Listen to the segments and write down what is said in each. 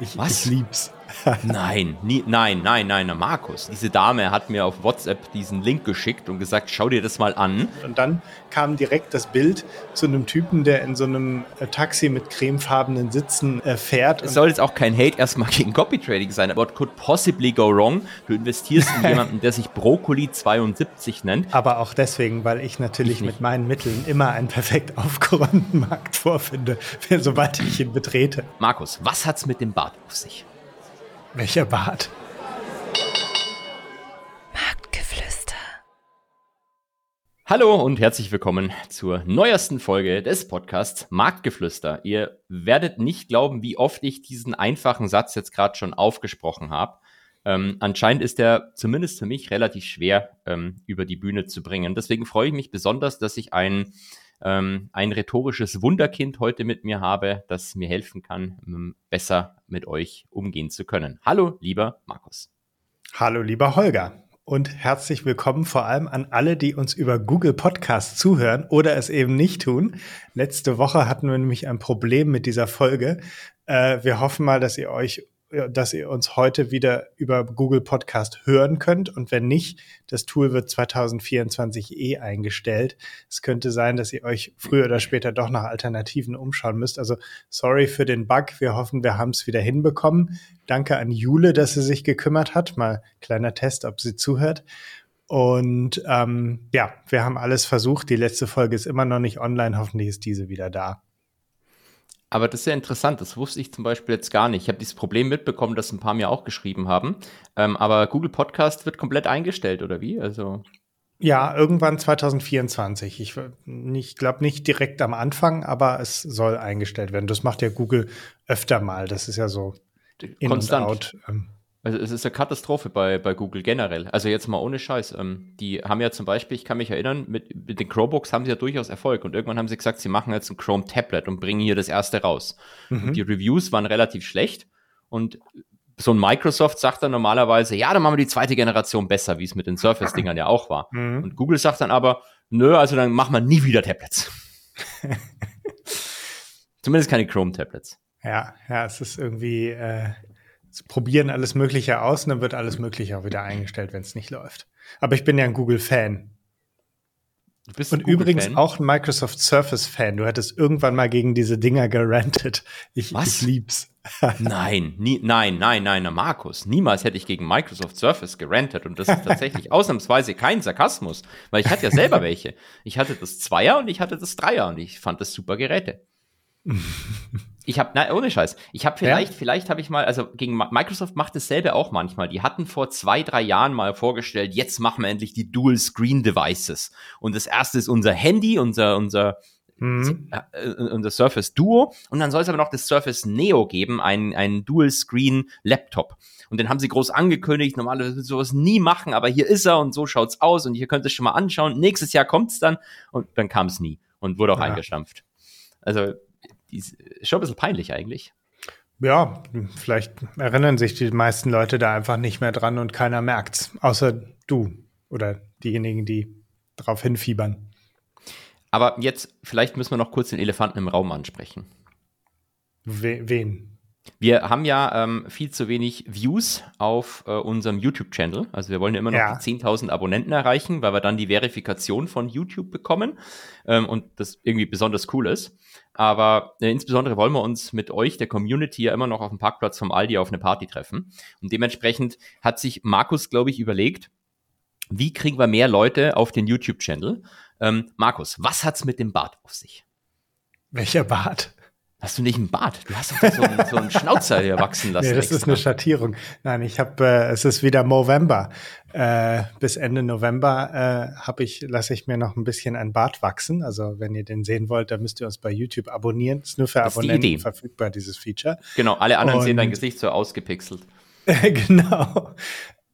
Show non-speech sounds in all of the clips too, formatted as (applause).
Ich, Was? ich lieb's. (laughs) Nein, nie, nein, nein, nein, na, Markus. Diese Dame hat mir auf WhatsApp diesen Link geschickt und gesagt, schau dir das mal an. Und dann kam direkt das Bild zu einem Typen, der in so einem äh, Taxi mit cremefarbenen Sitzen äh, fährt. Es soll jetzt auch kein Hate erstmal (laughs) gegen Copy Trading sein. What could possibly go wrong? Du investierst in (laughs) jemanden, der sich Brokkoli 72 nennt. aber auch deswegen, weil ich natürlich Ich mit meinen Mitteln immer einen perfekt aufgeräumten Markt vorfinde, sobald ich ihn betrete. Markus, was hat's mit dem Bart auf sich? Welcher Bart? Marktgeflüster. Hallo und herzlich willkommen zur neuesten Folge des Podcasts Marktgeflüster. Ihr werdet nicht glauben, wie oft ich diesen einfachen Satz jetzt gerade schon aufgesprochen habe. Ähm, anscheinend ist er zumindest für mich relativ schwer ähm, über die Bühne zu bringen. Deswegen freue ich mich besonders, dass ich ein, ähm, ein rhetorisches Wunderkind heute mit mir habe, das mir helfen kann, besser mit euch umgehen zu können. Hallo, lieber Markus. Hallo, lieber Holger. Und herzlich willkommen vor allem an alle, die uns über Google Podcast zuhören oder es eben nicht tun. Letzte Woche hatten wir nämlich ein Problem mit dieser Folge. Äh, wir hoffen mal, dass ihr euch, dass ihr uns heute wieder über Google Podcast hören könnt. Und wenn nicht, das Tool wird 2024 eh eingestellt. Es könnte sein, dass ihr euch früher oder später doch nach Alternativen umschauen müsst. Also sorry für den Bug. Wir hoffen, wir haben es wieder hinbekommen. Danke an Jule, dass sie sich gekümmert hat. Mal kleiner Test, ob sie zuhört. Und ähm, ja, wir haben alles versucht. Die letzte Folge ist immer noch nicht online. Hoffentlich ist diese wieder da. Aber das ist ja interessant, das wusste ich zum Beispiel jetzt gar nicht. Ich habe dieses Problem mitbekommen, das ein paar mir auch geschrieben haben. Ähm, aber Google Podcast wird komplett eingestellt, oder wie? Also. Ja, irgendwann 2024. Ich, ich glaube nicht direkt am Anfang, aber es soll eingestellt werden. Das macht ja Google öfter mal. Das ist ja so in Konstant. und out. Ähm, Also es ist eine Katastrophe bei, bei Google generell. Also jetzt mal ohne Scheiß. Ähm, die haben ja zum Beispiel, ich kann mich erinnern, mit, mit den Chromebooks haben sie ja durchaus Erfolg. Und irgendwann haben sie gesagt, sie machen jetzt ein Chrome Tablet und bringen hier das erste raus. Mhm. Und die Reviews waren relativ schlecht. Und so ein Microsoft sagt dann normalerweise, ja, dann machen wir die zweite Generation besser, wie es mit den Surface-Dingern ja auch war. Mhm. Und Google sagt dann aber, nö, also dann machen wir nie wieder Tablets. (laughs) Zumindest keine Chrome-Tablets. Ja, ja, es ist irgendwie, äh, sie probieren alles Mögliche aus und dann wird alles Mögliche auch wieder eingestellt, wenn es nicht läuft. Aber ich bin ja ein Google-Fan. Du bist Und übrigens auch ein Microsoft Surface-Fan. Du hattest irgendwann mal gegen diese Dinger gerantet. Ich, Was? ich lieb's. (laughs) Nein, nie, nein, nein, nein, na, Markus. Niemals hätte ich gegen Microsoft Surface gerantet. Und das ist tatsächlich (laughs) ausnahmsweise kein Sarkasmus, weil ich hatte ja selber welche. Ich hatte das Zweier und ich hatte das Dreier und ich fand das super Geräte. (laughs) Ich habe, nein, ohne Scheiß. Ich habe vielleicht, vielleicht habe ich mal, also gegen Mi- Microsoft macht dasselbe auch manchmal. Die hatten vor zwei, drei Jahren mal vorgestellt, jetzt machen wir endlich die Dual Screen Devices. Und das erste ist unser Handy, unser, unser, Mhm. äh, unser Surface Duo und dann soll es aber noch das Surface Neo geben, ein, ein Dual-Screen-Laptop. Und den haben sie groß angekündigt, normalerweise wird sowas nie machen, aber hier ist er und so schaut's aus und hier könnt ihr es schon mal anschauen. Nächstes Jahr kommt's dann und dann kam es nie und wurde auch Ja. eingestampft. Also, die ist schon ein bisschen peinlich eigentlich. Ja, vielleicht erinnern sich die meisten Leute da einfach nicht mehr dran und keiner merkt's. Außer du oder diejenigen, die drauf hinfiebern. Aber jetzt, vielleicht müssen wir noch kurz den Elefanten im Raum ansprechen. We wen? Wir haben ja ähm, viel zu wenig Views auf äh, unserem YouTube-Channel. Also wir wollen ja immer noch Ja. die 10.000 Abonnenten erreichen, weil wir dann die Verifikation von YouTube bekommen ähm, und das irgendwie besonders cool ist. Aber äh, insbesondere wollen wir uns mit euch, der Community, ja immer noch auf dem Parkplatz vom Aldi auf eine Party treffen. Und dementsprechend hat sich Markus, glaube ich, überlegt, wie kriegen wir mehr Leute auf den YouTube-Channel? Ähm, Markus, was hat's mit dem Bart auf sich? Welcher Bart? Hast du nicht einen Bart? Du hast doch so einen, so einen Schnauzer hier wachsen lassen. Nee, das ist extra. eine Schattierung. Nein, ich habe, äh, es ist wieder November. Äh, bis Ende November äh, habe ich, lasse ich mir noch ein bisschen ein Bart wachsen. Also wenn ihr den sehen wollt, dann müsst ihr uns bei YouTube abonnieren. Ist nur für Das ist die Abonnenten Idee. verfügbar, dieses Feature. Genau, alle anderen sehen dein Und- Gesicht so ausgepixelt. (laughs) genau.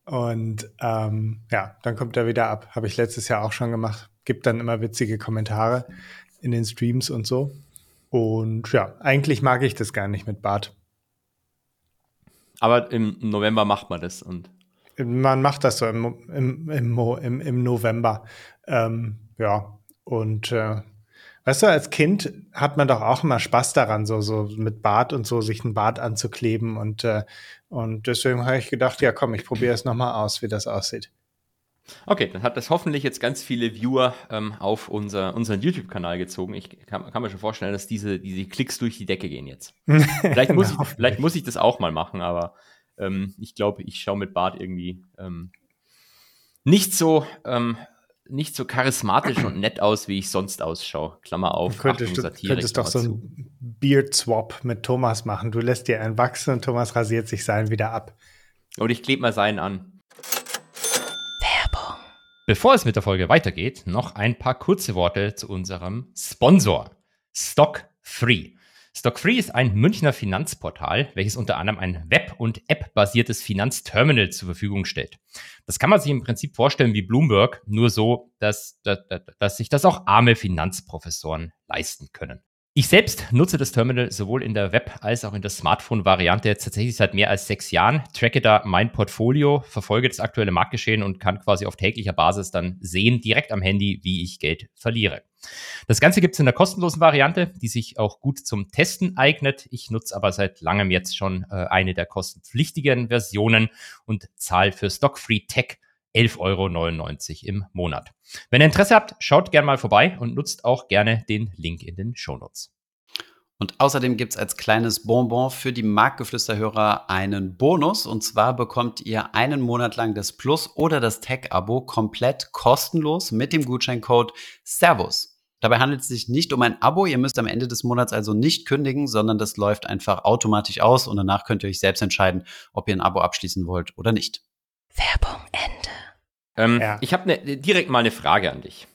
Und ähm, ja, dann kommt er wieder ab. Habe ich letztes Jahr auch schon gemacht. Gibt dann immer witzige Kommentare in den Streams und so. Und ja, eigentlich mag ich das gar nicht mit Bart. Aber im November macht man das und Man macht das so im, im, im, im, November. Ähm, ja, und äh, Weißt du, als Kind hat man doch auch immer Spaß daran, so, so mit Bart und so sich ein Bart anzukleben. Und, äh, und deswegen habe ich gedacht, ja komm, ich probiere es nochmal aus, wie das aussieht. Okay, dann hat das hoffentlich jetzt ganz viele Viewer ähm, auf unser, unseren YouTube-Kanal gezogen. Ich kann, kann, mir schon vorstellen, dass diese, diese Klicks durch die Decke gehen jetzt. (laughs) Vielleicht muss, ich, vielleicht muss ich das auch mal machen, aber ähm, ich glaube, ich schaue mit Bart irgendwie ähm, nicht so ähm, nicht so charismatisch und nett aus, wie ich sonst ausschaue. Klammer auf. Du könntest, Achtung, du könntest doch so ein Beard-Swap mit Thomas machen. Du lässt dir einen wachsen und Thomas rasiert sich seinen wieder ab. Und ich klebe mal seinen an. Bevor es mit der Folge weitergeht, noch ein paar kurze Worte zu unserem Sponsor. Stock Free. Stockfree ist ein Münchner Finanzportal, welches unter anderem ein Web- und App-basiertes Finanzterminal zur Verfügung stellt. Das kann man sich im Prinzip vorstellen wie Bloomberg, nur so, dass, dass, dass sich das auch arme Finanzprofessoren leisten können. Ich selbst nutze das Terminal sowohl in der Web- als auch in der Smartphone-Variante tatsächlich seit mehr als sechs Jahren, tracke da mein Portfolio, verfolge das aktuelle Marktgeschehen und kann quasi auf täglicher Basis dann sehen, direkt am Handy, wie ich Geld verliere. Das Ganze gibt es in der kostenlosen Variante, die sich auch gut zum Testen eignet. Ich nutze aber seit langem jetzt schon äh, eine der kostenpflichtigen Versionen und zahle für Stockfree Tech 11,99 Euro im Monat. Wenn ihr Interesse habt, schaut gerne mal vorbei und nutzt auch gerne den Link in den Shownotes. Und außerdem gibt es als kleines Bonbon für die Marktgeflüsterhörer einen Bonus. Und zwar bekommt ihr einen Monat lang das Plus- oder das Tech-Abo komplett kostenlos mit dem Gutscheincode Servus. Dabei handelt es sich nicht um ein Abo. Ihr müsst am Ende des Monats also nicht kündigen, sondern das läuft einfach automatisch aus und danach könnt ihr euch selbst entscheiden, ob ihr ein Abo abschließen wollt oder nicht. Werbung Ende. Ähm, ja. Ich habe ne, direkt mal eine Frage an dich.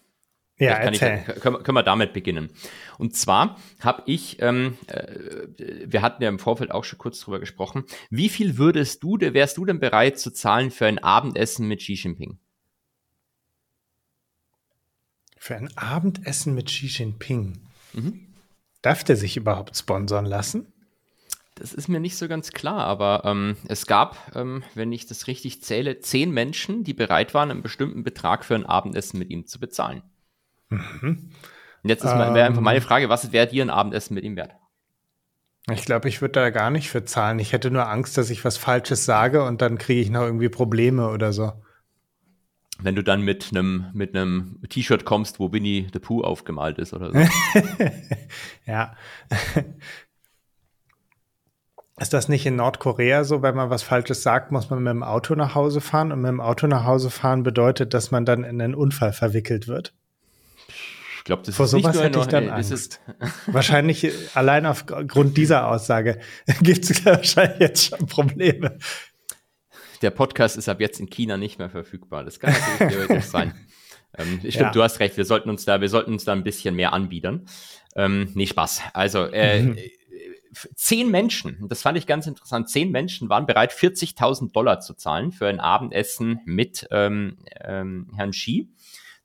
Ja, erzähl. Ich, können, können, wir damit beginnen. Und zwar habe ich, ähm, äh, wir hatten ja im Vorfeld auch schon kurz drüber gesprochen, wie viel würdest du, wärst du denn bereit zu zahlen für ein Abendessen mit Xi Jinping? Für ein Abendessen mit Xi Jinping? Mhm. Darf der sich überhaupt sponsern lassen? Das ist mir nicht so ganz klar, aber ähm, es gab, ähm, wenn ich das richtig zähle, zehn Menschen, die bereit waren, einen bestimmten Betrag für ein Abendessen mit ihm zu bezahlen. Mhm. Und jetzt ist ähm, einfach meine Frage, was wäre dir ein Abendessen mit ihm wert? Ich glaube, ich würde da gar nicht für zahlen. Ich hätte nur Angst, dass ich was Falsches sage und dann kriege ich noch irgendwie Probleme oder so. Wenn du dann mit einem mit T-Shirt kommst, wo Winnie the Pooh aufgemalt ist oder so. (laughs) ja. Ist das nicht in Nordkorea so, wenn man was Falsches sagt, muss man mit dem Auto nach Hause fahren und mit dem Auto nach Hause fahren bedeutet, dass man dann in einen Unfall verwickelt wird? Ich glaube, das Vor ist sowas hätte ich dann ey, Angst. (laughs) wahrscheinlich äh, allein aufgrund dieser Aussage (laughs) gibt es wahrscheinlich jetzt schon Probleme. Der Podcast ist ab jetzt in China nicht mehr verfügbar. Das kann natürlich theoretisch (laughs) sein. Ähm, stimmt, ja. du hast recht. Wir sollten uns da, wir sollten uns da ein bisschen mehr anbiedern. Ähm, nee, Spaß. Also äh, mhm. Zehn Menschen, das fand ich ganz interessant. Zehn Menschen waren bereit, 40.000 Dollar zu zahlen für ein Abendessen mit ähm, ähm, Herrn Xi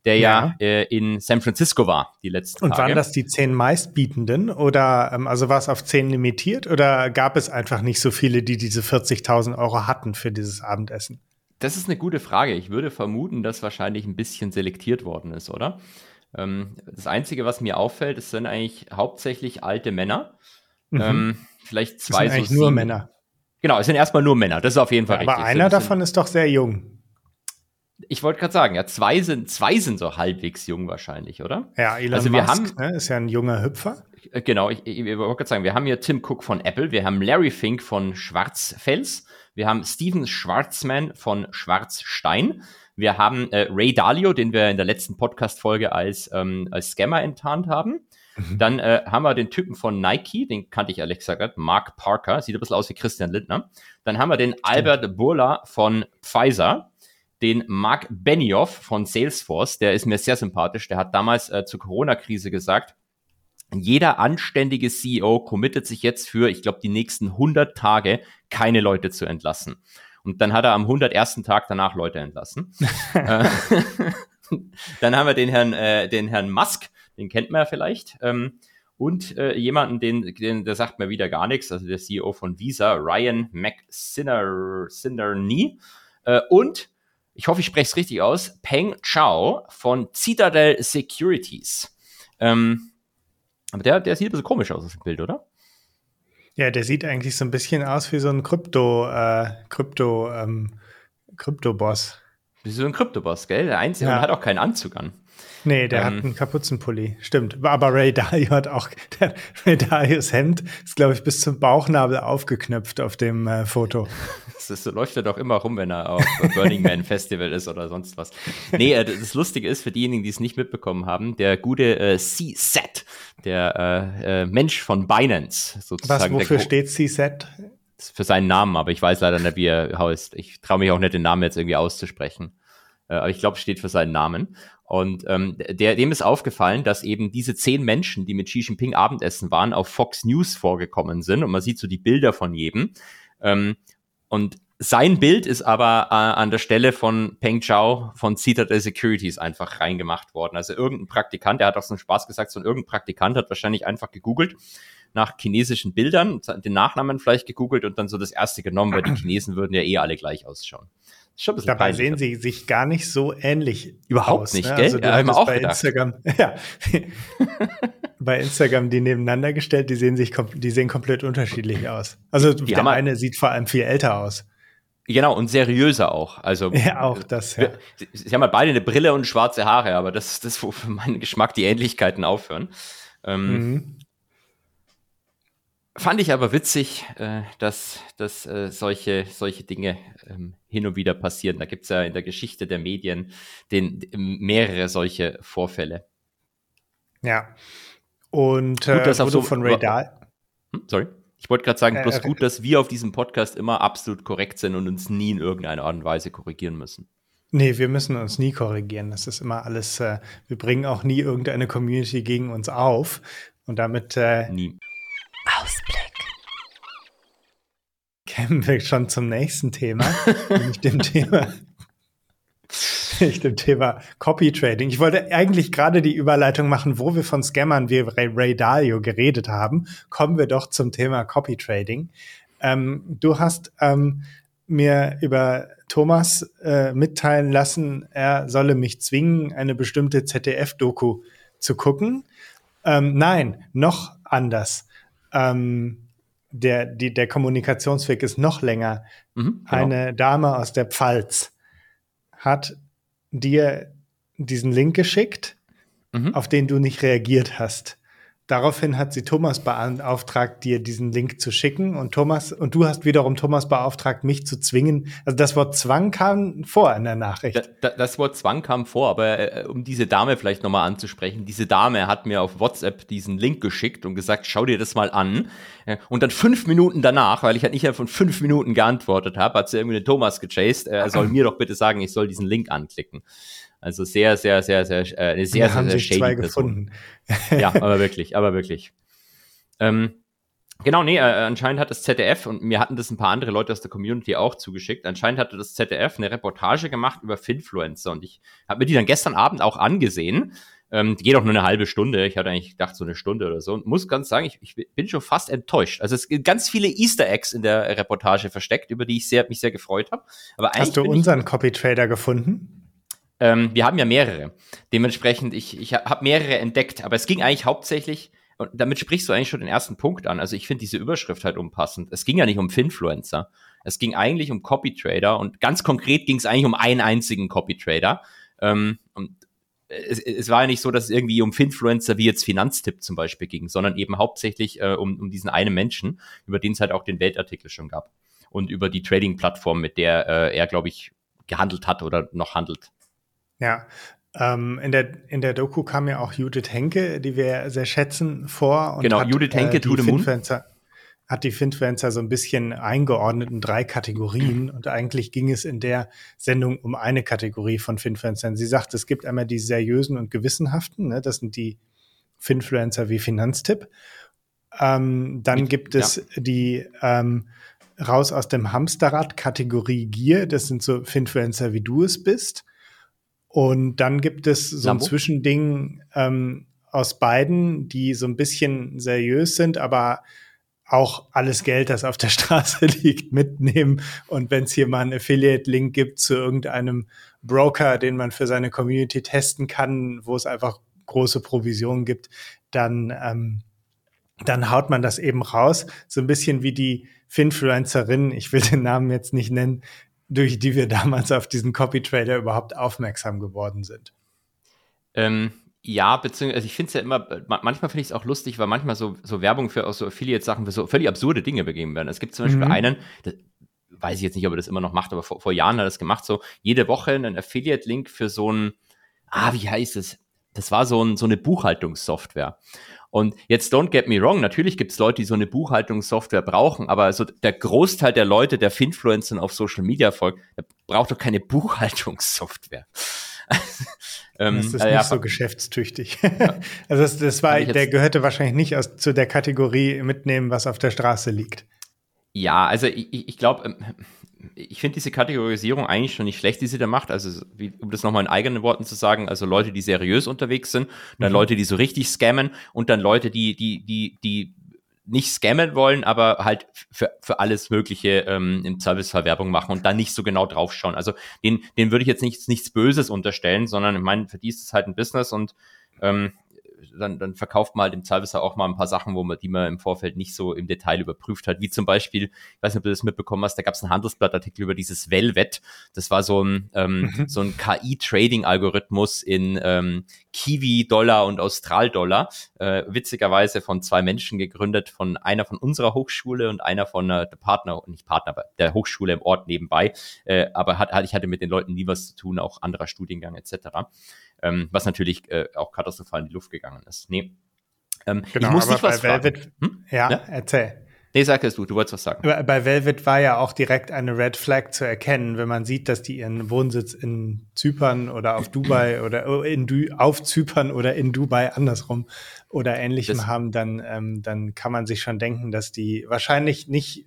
der ja, ja äh, in San Francisco war die letzten Und Tage. waren das die zehn meistbietenden oder ähm, also war es auf zehn limitiert oder gab es einfach nicht so viele, die diese 40.000 Euro hatten für dieses Abendessen? Das ist eine gute Frage. Ich würde vermuten, dass wahrscheinlich ein bisschen selektiert worden ist, oder? Ähm, das Einzige, was mir auffällt, es sind eigentlich hauptsächlich alte Männer. Mhm. Ähm, vielleicht zwei das sind eigentlich so nur Männer. Genau, es sind erstmal nur Männer. Das ist auf jeden Fall ja, richtig. Aber einer davon ist doch sehr jung. Ich wollte gerade sagen, ja, zwei sind, zwei sind so halbwegs jung wahrscheinlich, oder? Ja, Elon also wir Musk haben, ne, ist ja ein junger Hüpfer. Äh, genau, ich, ich, ich wollte gerade sagen, wir haben hier Tim Cook von Apple, wir haben Larry Fink von Schwarzfels, wir haben Steven Schwarzman von Schwarzstein, wir haben äh, Ray Dalio, den wir in der letzten Podcast-Folge als, ähm, als Scammer enttarnt haben. Mhm. Dann äh, haben wir den Typen von Nike, den kannte ich ehrlich gesagt, Mark Parker, sieht ein bisschen aus wie Christian Lindner. Dann haben wir den Albert Burla von Pfizer den Mark Benioff von Salesforce, der ist mir sehr sympathisch. Der hat damals äh, zur Corona-Krise gesagt, jeder anständige CEO committet sich jetzt für, ich glaube, die nächsten 100 Tage keine Leute zu entlassen. Und dann hat er am 101. Tag danach Leute entlassen. (laughs) Äh, (laughs) dann haben wir den Herrn, äh, den Herrn Musk, den kennt man ja vielleicht. Ähm, und äh, jemanden, den, den, der sagt mir wieder gar nichts, also der CEO von Visa, Ryan McSinnerney. Äh, und ich hoffe, ich spreche es richtig aus, Peng Chao von Citadel Securities. Ähm, Aber der, der sieht ein bisschen komisch aus, das Bild, oder? Ja, der sieht eigentlich so ein bisschen aus wie so ein Krypto, äh, Krypto, ähm, Krypto-Boss. Wie so ein Krypto-Boss, gell? Der Einzige Ja. und hat auch keinen Anzug an. Nee, der Ähm. hat einen Kapuzenpulli. Stimmt. Aber Ray Dalio hat auch, (laughs) der, Ray Dalios Hemd ist, glaube ich, bis zum Bauchnabel aufgeknöpft auf dem äh, Foto. (laughs) Das ist, so läuft er doch immer rum, wenn er auf (laughs) Burning Man Festival ist oder sonst was. Nee, äh, das Lustige ist, für diejenigen, die es nicht mitbekommen haben, der gute äh, C-Set, der äh, äh, Mensch von Binance, Was, sozusagen. wofür der, steht C-Set? Für seinen Namen, aber ich weiß leider nicht, wie er heißt. Ich traue mich auch nicht, den Namen jetzt irgendwie auszusprechen. Äh, aber ich glaube, es steht für seinen Namen. Und ähm, der, dem ist aufgefallen, dass eben diese zehn Menschen, die mit Xi Jinping Abendessen waren, auf Fox News vorgekommen sind. Und man sieht so die Bilder von jedem. Ähm, und sein Bild ist aber äh, an der Stelle von Peng Chao von Citadel Securities einfach reingemacht worden. Also irgendein Praktikant, der hat auch so einen Spaß gesagt, so ein irgendein Praktikant hat wahrscheinlich einfach gegoogelt nach chinesischen Bildern, den Nachnamen vielleicht gegoogelt und dann so das erste genommen, weil die (clears throat) Chinesen würden ja eh alle gleich ausschauen. Dabei peinlich. sehen sie sich gar nicht so ähnlich Überhaupt aus. nicht, ne? gell? Also du Ja, hattest auch bei gedacht. Instagram, (laughs) ja, bei Instagram die nebeneinander gestellt, die sehen sich, die sehen komplett unterschiedlich aus. Also der haben halt- eine sieht vor allem viel älter aus. Genau, und seriöser auch. Also, (laughs) Ja, auch das, ja. Sie, sie haben halt beide eine Brille und schwarze Haare, aber das ist das, wo für meinen Geschmack die Ähnlichkeiten aufhören. Ähm, Mhm. Fand ich aber witzig, äh, dass, dass äh, solche, solche Dinge ähm, hin und wieder passieren. Da gibt's ja in der Geschichte der Medien den, mehrere solche Vorfälle. Ja. Und äh, dass du so- von Ray Dahl, Hm, sorry. Ich wollte gerade sagen, Äh, bloß äh, gut, dass wir auf diesem Podcast immer absolut korrekt sind und uns nie in irgendeiner Art und Weise korrigieren müssen. Nee, wir müssen uns nie korrigieren. Das ist immer alles, äh, wir bringen auch nie irgendeine Community gegen uns auf. Und damit äh, Nie. Ausblick. kämen wir schon zum nächsten Thema, nämlich dem Thema, nämlich dem Thema Copy Trading. Ich wollte eigentlich gerade die Überleitung machen, wo wir von Scammern wie Ray, Ray Dalio geredet haben. Kommen wir doch zum Thema Copy Trading. Ähm, du hast ähm, mir über Thomas äh, mitteilen lassen, er solle mich zwingen, eine bestimmte ZDF-Doku zu gucken. Ähm, nein, noch anders. Ähm, der, die, der Kommunikationsweg ist noch länger. Mhm, genau. Eine Dame aus der Pfalz hat dir diesen Link geschickt, Mhm. auf den du nicht reagiert hast. Daraufhin hat sie Thomas beauftragt, dir diesen Link zu schicken und Thomas und du hast wiederum Thomas beauftragt, mich zu zwingen. Also das Wort Zwang kam vor in der Nachricht. Da, da, das Wort Zwang kam vor, aber äh, um diese Dame vielleicht nochmal anzusprechen, diese Dame hat mir auf WhatsApp diesen Link geschickt und gesagt, schau dir das mal an. Äh, Und dann fünf Minuten danach, weil ich halt nicht von fünf Minuten geantwortet habe, hat sie irgendwie den Thomas gechased, äh, er soll (clears throat) mir doch bitte sagen, ich soll diesen Link anklicken. Also sehr, sehr, sehr, sehr, äh, eine sehr, sehr, sehr zwei shady Person. gefunden. (laughs) Ja, aber (laughs) wirklich, aber wirklich. Ähm, genau, nee, äh, anscheinend hat das ZDF und mir hatten das ein paar andere Leute aus der Community auch zugeschickt. Anscheinend hatte das ZDF eine Reportage gemacht über Finfluencer und ich habe mir die dann gestern Abend auch angesehen. Ähm, die geht auch nur eine halbe Stunde. Ich hatte eigentlich gedacht, so eine Stunde oder so. Und muss ganz sagen, ich, ich bin schon fast enttäuscht. Also es gibt ganz viele Easter Eggs in der Reportage versteckt, über die ich sehr, mich sehr gefreut habe. Aber Hast du unseren Copy Trader gefunden? Ähm, wir haben ja mehrere. Dementsprechend, ich, ich habe mehrere entdeckt, aber es ging eigentlich hauptsächlich, und damit sprichst du eigentlich schon den ersten Punkt an. Also ich finde diese Überschrift halt unpassend. Es ging ja nicht um Finfluencer. Es ging eigentlich um Copy Trader und ganz konkret ging es eigentlich um einen einzigen Copy Trader. Ähm, und es, es war ja nicht so, dass es irgendwie um Finfluencer wie jetzt Finanztipp zum Beispiel ging, sondern eben hauptsächlich äh, um, um diesen einen Menschen, über den es halt auch den Weltartikel schon gab. Und über die Trading-Plattform, mit der äh, er, glaube ich, gehandelt hat oder noch handelt. Ja. Ähm, in, der, in der Doku kam ja auch Judith Henke, die wir sehr schätzen, vor. Und Genau, hat, Judith Henke, äh, die to the moon. Hat die Finfluencer so ein bisschen eingeordnet in drei Kategorien. (clears throat) Und eigentlich ging es in der Sendung um eine Kategorie von Finfluencern. Sie sagt, es gibt einmal die seriösen und gewissenhaften. Ne? Das sind die Finfluencer wie Finanztipp. Ähm, dann Mit- gibt es die ähm, raus aus dem Hamsterrad Kategorie Gier. Das sind so Finfluencer, wie du es bist. Und dann gibt es so ein Lambo? Zwischending ähm, aus beiden, die so ein bisschen seriös sind, aber auch alles Geld, das auf der (laughs) Straße liegt, mitnehmen. Und wenn es hier mal einen Affiliate-Link gibt zu irgendeinem Broker, den man für seine Community testen kann, wo es einfach große Provisionen gibt, dann, ähm, dann haut man das eben raus. So ein bisschen wie die Finfluencerin, ich will den Namen jetzt nicht nennen, durch die wir (laughs) damals auf diesen Copy-Trader überhaupt aufmerksam geworden sind. Ähm, ja, beziehungsweise also ich finde es ja immer, manchmal finde ich es auch lustig, weil manchmal so, so Werbung für auch so Affiliate-Sachen für so völlig absurde Dinge begeben werden. Es gibt zum Beispiel mhm. einen, das, weiß ich jetzt nicht, ob er das immer noch macht, aber vor, vor Jahren hat er das gemacht, so jede Woche einen Affiliate-Link für so ein, ah, wie heißt es? Das war so, ein, so eine Buchhaltungssoftware. Und jetzt don't get me wrong, natürlich gibt es Leute, die so eine Buchhaltungssoftware brauchen, aber so der Großteil der Leute, der Finfluencern auf Social Media folgt, der braucht doch keine (laughs) Buchhaltungssoftware. (laughs) ähm, das ist äh, nicht ja, so geschäftstüchtig. (laughs) also das, das war, der gehörte wahrscheinlich nicht aus, zu der Kategorie mitnehmen, was auf der Straße liegt. Ja, also ich, ich glaube, ähm, ich finde diese Kategorisierung eigentlich schon nicht schlecht, die sie da macht. Also, wie, um das nochmal in eigenen Worten zu sagen, also Leute, die seriös unterwegs sind, dann mhm. Leute, die so richtig scammen und dann Leute, die, die, die, die nicht scammen wollen, aber halt für, für alles Mögliche ähm, im Servicefall Werbung machen und da nicht so genau draufschauen. Also den, den würde ich jetzt nichts, nichts Böses unterstellen, sondern ich meine, für die ist es halt ein Business und ähm, dann, dann verkauft man halt im Zweifelsfall auch mal ein paar Sachen, wo man, die man im Vorfeld nicht so im Detail überprüft hat. Wie zum Beispiel, ich weiß nicht, ob du das mitbekommen hast, da gab es einen Handelsblattartikel über dieses Velvet. Das war so ein, ähm, mhm. so ein KI-Trading-Algorithmus in ähm, Kiwi-Dollar und Austral-Dollar. Äh, witzigerweise von zwei Menschen gegründet, von einer von unserer Hochschule und einer von äh, der Partner, nicht Partner, aber der Hochschule im Ort nebenbei. Äh, aber hat, hat, ich hatte mit den Leuten nie was zu tun, auch anderer Studiengang etc ähm, was natürlich äh, auch katastrophal in die Luft gegangen ist. Nee. Ähm, genau, ich muss dich was Velvet, fragen. Hm? Ja, ja, erzähl. Nee, sag es du, du wolltest was sagen. Bei Velvet war ja auch direkt eine Red Flag zu erkennen, wenn man sieht, dass die ihren Wohnsitz in Zypern oder auf Dubai (clears throat) oder oh, in du auf Zypern oder in Dubai andersrum oder ähnlichem das haben, dann, ähm, dann kann man sich schon denken, dass die wahrscheinlich nicht,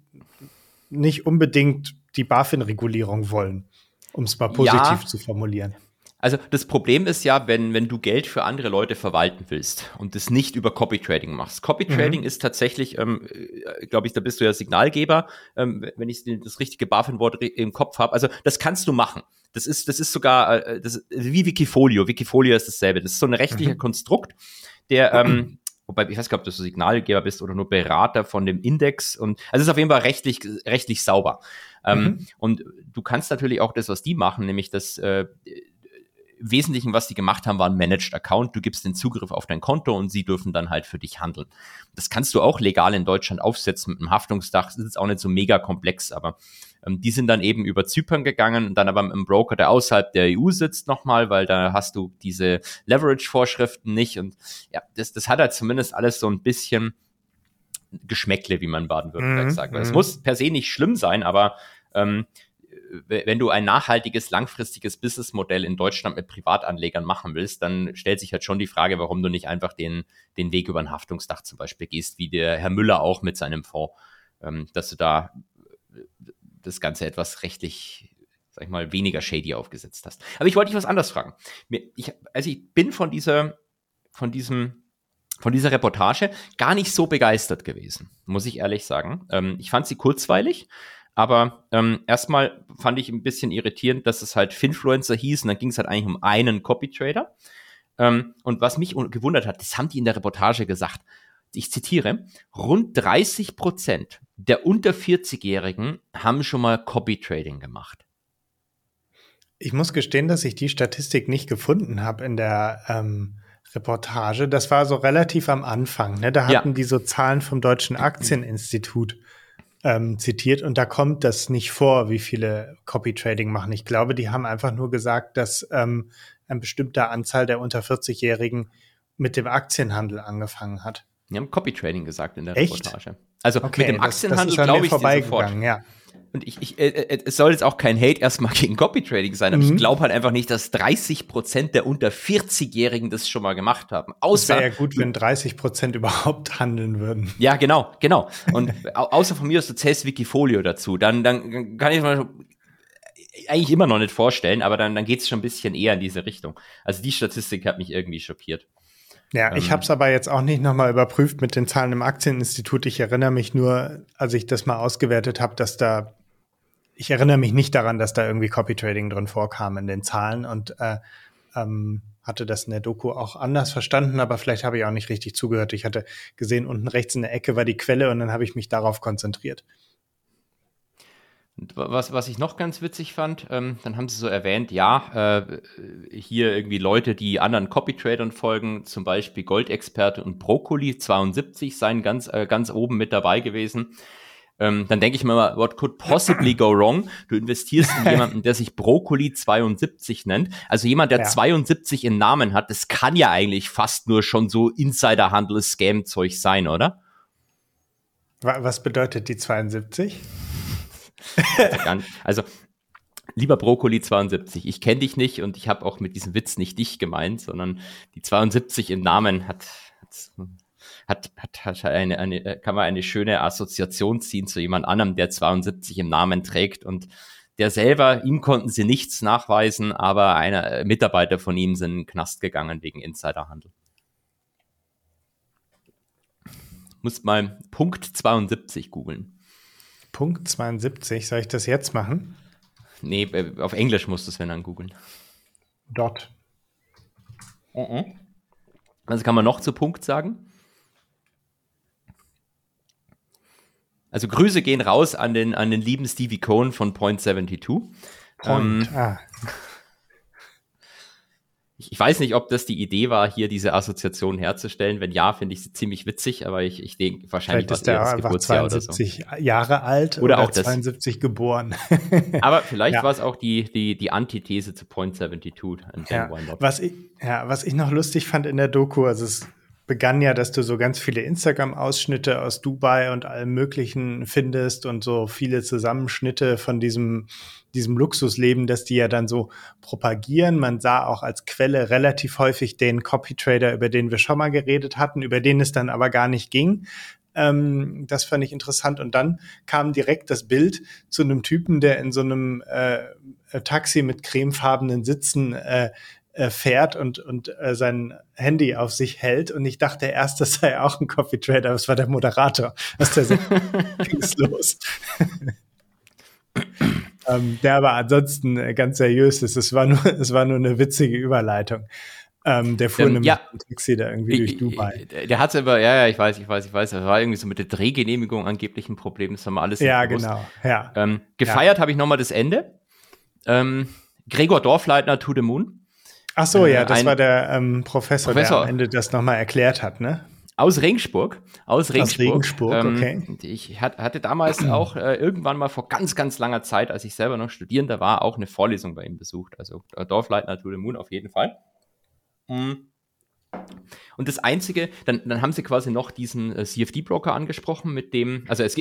nicht unbedingt die BaFin-Regulierung wollen, um es mal positiv ja, zu formulieren. Also das Problem ist ja, wenn, wenn du Geld für andere Leute verwalten willst und das nicht über Copy Trading machst. Copy Trading mhm. ist tatsächlich, ähm, äh, glaube ich, da bist du ja Signalgeber, ähm, wenn ich das richtige BaFin-Wort im Kopf habe. Also das kannst du machen. Das ist, das ist sogar äh, das ist wie Wikifolio. Wikifolio ist dasselbe. Das ist so ein rechtlicher mhm. Konstrukt, der ähm, wobei ich weiß gar nicht, ob du so Signalgeber bist oder nur Berater von dem Index und also es ist auf jeden Fall rechtlich rechtlich sauber. Ähm, mhm. und du kannst natürlich auch das, was die machen, nämlich das äh, Wesentlichen, was die gemacht haben, war ein Managed Account. Du gibst den Zugriff auf dein Konto und sie dürfen dann halt für dich handeln. Das kannst du auch legal in Deutschland aufsetzen mit einem Haftungsdach. Das ist auch nicht so mega komplex, aber ähm, die sind dann eben über Zypern gegangen und dann aber mit einem Broker, der außerhalb der EU sitzt nochmal, weil da hast du diese Leverage-Vorschriften nicht und ja, das, das hat halt zumindest alles so ein bisschen Geschmäckle, wie man Baden-Württemberg mhm, sagt. Es mhm. muss per se nicht schlimm sein, aber ähm, wenn du ein nachhaltiges, langfristiges Businessmodell in Deutschland mit Privatanlegern machen willst, dann stellt sich halt schon die Frage, warum du nicht einfach den, den Weg über ein Haftungsdach zum Beispiel gehst, wie der Herr Müller auch mit seinem Fonds, ähm, dass du da das Ganze etwas rechtlich, sag ich mal, weniger shady aufgesetzt hast. Aber ich wollte dich was anderes fragen. Ich, also ich bin von dieser, von diesem, von dieser Reportage gar nicht so begeistert gewesen, muss ich ehrlich sagen. Ähm, ich fand sie kurzweilig. Aber ähm, erstmal fand ich ein bisschen irritierend, dass es halt Finfluencer hieß und dann ging es halt eigentlich um einen Copy-Trader. Ähm, und was mich gewundert hat, das haben die in der Reportage gesagt. Ich zitiere, rund 30 Prozent der unter 40-Jährigen haben schon mal Copy-Trading gemacht. Ich muss gestehen, dass ich die Statistik nicht gefunden habe in der ähm, Reportage. Das war so relativ am Anfang. Ne? Da hatten ja. die so Zahlen vom Deutschen Aktieninstitut ähm, zitiert und da kommt das nicht vor, wie viele Copy Trading machen. Ich glaube, die haben einfach nur gesagt, dass ähm, eine bestimmte Anzahl der unter 40-Jährigen mit dem Aktienhandel angefangen hat. Die haben Copy Trading gesagt in der Echt? Reportage. Also okay, mit dem Aktienhandel glaube ich vorbeigegangen, ja. Und ich, ich äh, äh, es soll jetzt auch kein Hate erstmal (laughs) gegen Copy Trading sein, aber mhm. ich glaube halt einfach nicht, dass 30 Prozent der unter 40-Jährigen das schon mal gemacht haben. Außer. Wäre ja gut, wenn 30 Prozent überhaupt (laughs) handeln würden. Ja, genau, genau. Und außer von mir aus, du zählst Wikifolio dazu, dann, dann kann ich mal eigentlich immer noch nicht vorstellen, aber dann, dann geht es schon ein bisschen eher in diese Richtung. Also die Statistik hat mich irgendwie schockiert. Ja, ich ähm, habe es aber jetzt auch nicht nochmal überprüft mit den Zahlen im Aktieninstitut. Ich erinnere mich nur, als ich das mal ausgewertet habe, dass da ich erinnere mich nicht daran, dass da irgendwie Copy Trading drin vorkam in den Zahlen und äh, ähm, hatte das in der Doku auch anders verstanden, aber vielleicht habe ich auch nicht richtig zugehört. Ich hatte gesehen, unten rechts in der Ecke war die Quelle und dann habe ich mich darauf konzentriert. Was, was ich noch ganz witzig fand, ähm, dann haben sie so erwähnt, ja, äh, hier irgendwie Leute, die anderen Copy-Tradern folgen, zum Beispiel Goldexperte und Brokkoli 72 seien ganz, äh, ganz oben mit dabei gewesen. Ähm, dann denke ich mir mal, what could possibly go wrong? Du investierst in (laughs) jemanden, der sich Brokkoli 72 nennt. Also jemand, der ja. 72 in Namen hat, das kann ja eigentlich fast nur schon so Insiderhandel, Scam-Zeug sein, oder? Was bedeutet die 72? (laughs) also, lieber Brokkoli 72, ich kenne dich nicht und ich habe auch mit diesem Witz nicht dich gemeint, sondern die 72 im Namen hat, hat, hat, hat eine, eine, kann man eine schöne Assoziation ziehen zu jemand anderem, der 72 im Namen trägt und der selber, ihm konnten sie nichts nachweisen, aber einer Mitarbeiter von ihm sind in den Knast gegangen wegen Insiderhandel. Muss mal Punkt 72 googeln. Punkt 72. Soll ich das jetzt machen? Nee, äh, auf Englisch musst du es, wenn dann googeln. Dot. Uh -uh. Was kann man noch zu Punkt sagen? Also Grüße gehen raus an den, an den lieben Stevie Cohn von Point 72. Point, ähm, ah ich, ich, weiß nicht, ob das die Idee war, hier diese Assoziation herzustellen. Wenn ja, finde ich sie ziemlich witzig, aber ich, ich denke wahrscheinlich was eher das Geburtsjahr 72 oder so. Jahre alt oder, oder auch 72 das. geboren. (laughs) aber vielleicht ja. war es auch die, die, die Antithese zu Point 72. Ja. Was, ich, ja, was ich noch lustig fand in der Doku, also es begann ja, dass du so ganz viele Instagram-Ausschnitte aus Dubai und allem Möglichen findest und so viele Zusammenschnitte von diesem, diesem Luxusleben, dass die ja dann so propagieren. Man sah auch als Quelle relativ häufig den Copy-Trader, über den wir schon mal geredet hatten, über den es dann aber gar nicht ging. Ähm, das fand ich interessant. Und dann kam direkt das Bild zu einem Typen, der in so einem äh, Taxi mit cremefarbenen Sitzen äh, äh, fährt und, und äh, sein Handy auf sich hält. Und ich dachte erst, das sei auch ein Coffee Trader, aber es war der Moderator. Was der so (laughs) ging's los. (laughs) ähm, der aber ansonsten äh, ganz seriös ist. Es war nur, es war nur eine witzige Überleitung. Ähm, der fuhr ähm, nämlich ja. ein Taxi da irgendwie durch Dubai. Der hat es aber, ja, ja, ich weiß, ich weiß, ich weiß, das war irgendwie so mit der Drehgenehmigung angeblich ein Problem, das haben wir alles Ja, genau, ja. Ähm, gefeiert ja. habe ich nochmal das Ende. Ähm, Gregor Dorfleitner to the Moon. Ach so, ja, das war der ähm, Professor, Professor, der am Ende das nochmal erklärt hat, ne? Aus Regensburg. Aus Regensburg. Aus Regensburg, ähm, okay. Ich hatte damals (clears throat) auch äh, irgendwann mal vor ganz, ganz langer Zeit, als ich selber noch Studierender war, auch eine Vorlesung bei ihm besucht. Also äh, Dorfleitner to the Moon auf jeden Fall. Mhm. Und das Einzige, dann, dann haben sie quasi noch diesen äh, CFD-Broker angesprochen, mit dem, also es,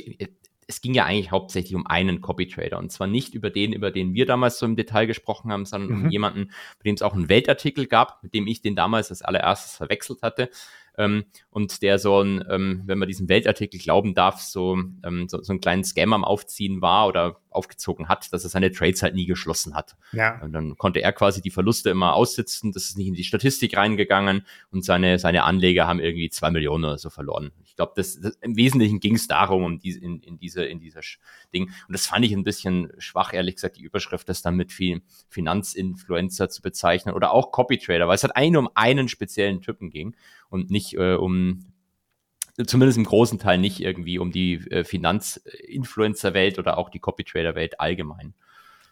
es ging ja eigentlich hauptsächlich um einen Copy-Trader und zwar nicht über den, über den wir damals so im Detail gesprochen haben, sondern mhm. um jemanden, bei dem es auch einen Weltartikel gab, mit dem ich den damals als allererstes verwechselt hatte ähm, und der so ein, ähm, wenn man diesem Weltartikel glauben darf, so, ähm, so, so einen kleinen Scam am Aufziehen war oder aufgezogen hat, dass er seine Trades halt nie geschlossen hat. Ja. Und dann konnte er quasi die Verluste immer aussitzen, das ist nicht in die Statistik reingegangen und seine, seine Anleger haben irgendwie zwei Millionen oder so verloren. Ich glaube, das, das, im Wesentlichen ging es darum, um diese, in, in diese, in dieser Ding. Und das fand ich ein bisschen schwach, ehrlich gesagt, die Überschrift, das dann mit viel Finanzinfluencer zu bezeichnen oder auch Copy Trader, weil es halt eigentlich um einen speziellen Typen ging und nicht äh, um zumindest im großen Teil nicht irgendwie um die äh, Finanzinfluencer-Welt oder auch die Copy-Trader-Welt allgemein.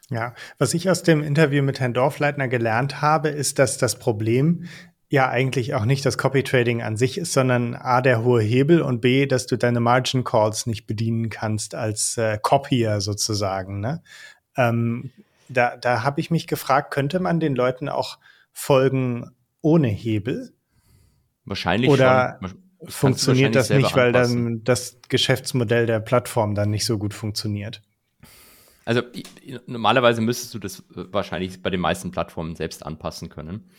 Ja, was ich aus dem Interview mit Herrn Dorfleitner gelernt habe, ist, dass das Problem ja eigentlich auch nicht das Copy-Trading an sich ist, sondern A, der hohe Hebel und B, dass du deine Margin Calls nicht bedienen kannst als äh, Copier sozusagen. Ne? Ähm, da da habe ich mich gefragt, könnte man den Leuten auch folgen ohne Hebel? Wahrscheinlich Oder schon. funktioniert das nicht, weil dann das Geschäftsmodell der Plattform dann nicht so gut funktioniert? Also normalerweise müsstest du das wahrscheinlich bei den meisten Plattformen selbst anpassen können.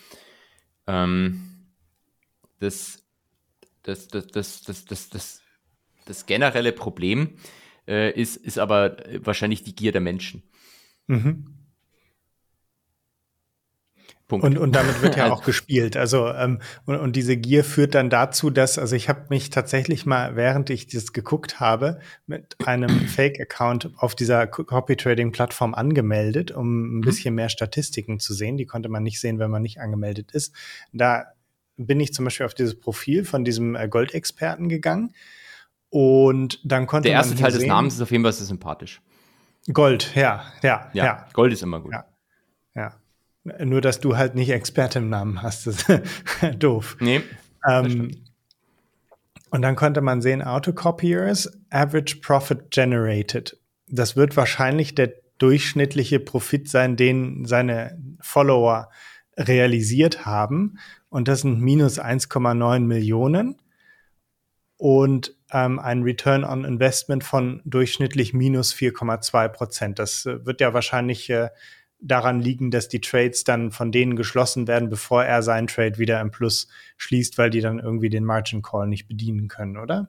Ähm, das, das, das, das, das, das, das, das generelle Problem äh, ist, ist aber wahrscheinlich die Gier der Menschen. Mhm. Punkt. Und, und damit wird ja (laughs) auch gespielt. Also ähm, und, und diese Gier führt dann dazu, dass, also ich habe mich tatsächlich mal, während ich das geguckt habe, mit einem (clears throat) Fake-Account auf dieser Copy-Trading-Plattform angemeldet, um ein mhm. bisschen mehr Statistiken zu sehen. Die konnte man nicht sehen, wenn man nicht angemeldet ist. Da bin ich zum Beispiel auf dieses Profil von diesem äh, Goldexperten gegangen. Und dann konnte Der erste Teil des Namens ist auf jeden Fall sehr sympathisch. Gold, ja, ja, ja, ja. Gold ist immer gut. Ja. ja. Nur, dass du halt nicht Experte im Namen hast. Das ist (laughs) doof. Nee. Ähm, und dann konnte man sehen, Autocopiers, Average Profit Generated. Das wird wahrscheinlich der durchschnittliche Profit sein, den seine Follower realisiert haben. Und das sind minus 1,9 Millionen. Und ähm, ein Return on Investment von durchschnittlich minus 4,2 Prozent. Das äh, wird ja wahrscheinlich äh, daran liegen, dass die Trades dann von denen geschlossen werden, bevor er seinen Trade wieder im Plus schließt, weil die dann irgendwie den Margin Call nicht bedienen können, oder?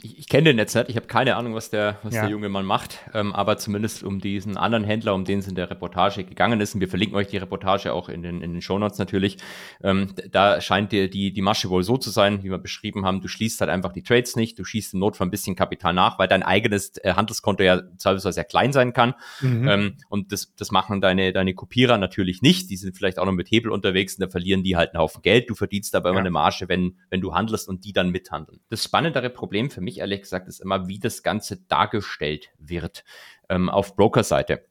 Ich, ich kenne den jetzt nicht, ich habe keine Ahnung, was der, was ja. der junge Mann macht, ähm, aber zumindest um diesen anderen Händler, um den es in der Reportage gegangen ist, und wir verlinken euch die Reportage auch in den, in den Shownotes natürlich, ähm, da scheint dir die, die Masche wohl so zu sein, wie wir beschrieben haben, du schließt halt einfach die Trades nicht, du schießt im Notfall ein bisschen Kapital nach, weil dein eigenes äh, Handelskonto ja teilweise sehr klein sein kann mhm. ähm, und das, das machen deine, deine Kopierer natürlich nicht, die sind vielleicht auch noch mit Hebel unterwegs und da verlieren die halt einen Haufen Geld, du verdienst aber immer ja. eine Marge, wenn, wenn du handelst und die dann mithandeln. Das spannendere Problem für mich ehrlich gesagt ist immer, wie das Ganze dargestellt wird ähm, auf Broker-Seite.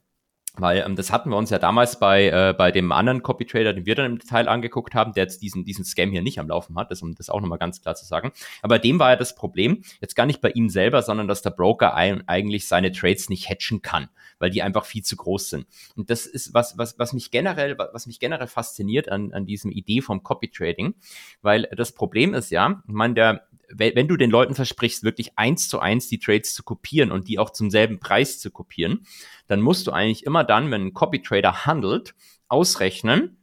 Weil ähm, das hatten wir uns ja damals bei, äh, bei dem anderen Copy-Trader, den wir dann im Detail angeguckt haben, der jetzt diesen, diesen Scam hier nicht am Laufen hat, das, um das auch nochmal ganz klar zu sagen. Aber dem war ja das Problem, jetzt gar nicht bei ihm selber, sondern dass der Broker ein, eigentlich seine Trades nicht hatchen kann, weil die einfach viel zu groß sind. Und das ist was, was, was mich generell, was mich generell fasziniert an, an diesem Idee vom Copy-Trading, weil das Problem ist ja, ich meine, der, wenn du den Leuten versprichst, wirklich eins zu eins die Trades zu kopieren und die auch zum selben Preis zu kopieren, dann musst du eigentlich immer dann, wenn ein Copy-Trader handelt, ausrechnen,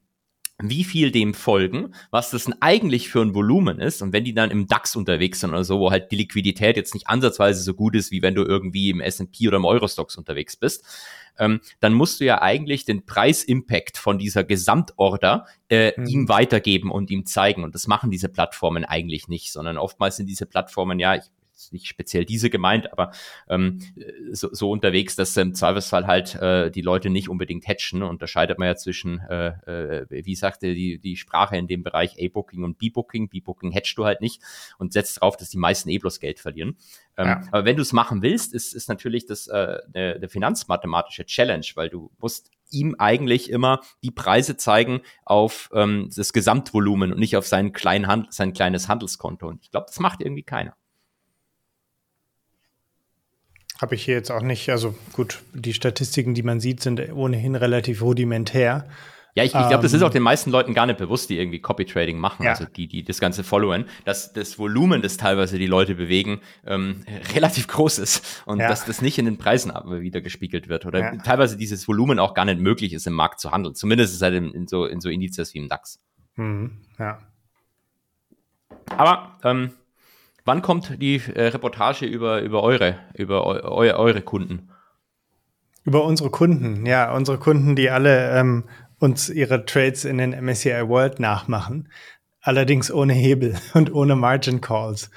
wie viel dem folgen, was das denn eigentlich für ein Volumen ist. Und wenn die dann im DAX unterwegs sind oder so, wo halt die Liquidität jetzt nicht ansatzweise so gut ist, wie wenn du irgendwie im S&P oder im Eurostox unterwegs bist, ähm, dann musst du ja eigentlich den Preisimpact von dieser Gesamtorder äh, mhm. ihm weitergeben und ihm zeigen. Und das machen diese Plattformen eigentlich nicht, sondern oftmals sind diese Plattformen, ja, ich nicht speziell diese gemeint, aber ähm, so, so unterwegs, dass im Zweifelsfall halt äh, die Leute nicht unbedingt hatchen. Unterscheidet man ja zwischen, äh, äh, wie sagte die, die Sprache in dem Bereich A-Booking und B-Booking. B-Booking hatchst du halt nicht und setzt darauf, dass die meisten eh bloß Geld verlieren. Ähm, ja. Aber wenn du es machen willst, ist, ist natürlich das äh, eine, eine finanzmathematische Challenge, weil du musst ihm eigentlich immer die Preise zeigen auf ähm, das Gesamtvolumen und nicht auf seinen kleinen Hand, sein kleines Handelskonto. Und ich glaube, das macht irgendwie keiner. Habe ich hier jetzt auch nicht. Also gut, die Statistiken, die man sieht, sind ohnehin relativ rudimentär. Ja, ich, ich glaube, das ist auch ähm, den meisten Leuten gar nicht bewusst, die irgendwie Copy-Trading machen, ja. also die, die das Ganze followen, dass das Volumen, das teilweise die Leute bewegen, ähm, (laughs) relativ groß ist und ja. dass das nicht in den Preisen wieder gespiegelt wird oder ja. teilweise dieses Volumen auch gar nicht möglich ist, im Markt zu handeln. Zumindest ist halt in, in so, in so Indizes wie im DAX. Mhm. Ja. Aber ähm, Wann kommt die äh, Reportage über, über eure, über eu, eu, eure Kunden? Über unsere Kunden, ja, unsere Kunden, die alle ähm, uns ihre Trades in den MSCI World nachmachen. Allerdings ohne Hebel (laughs) und ohne Margin Calls.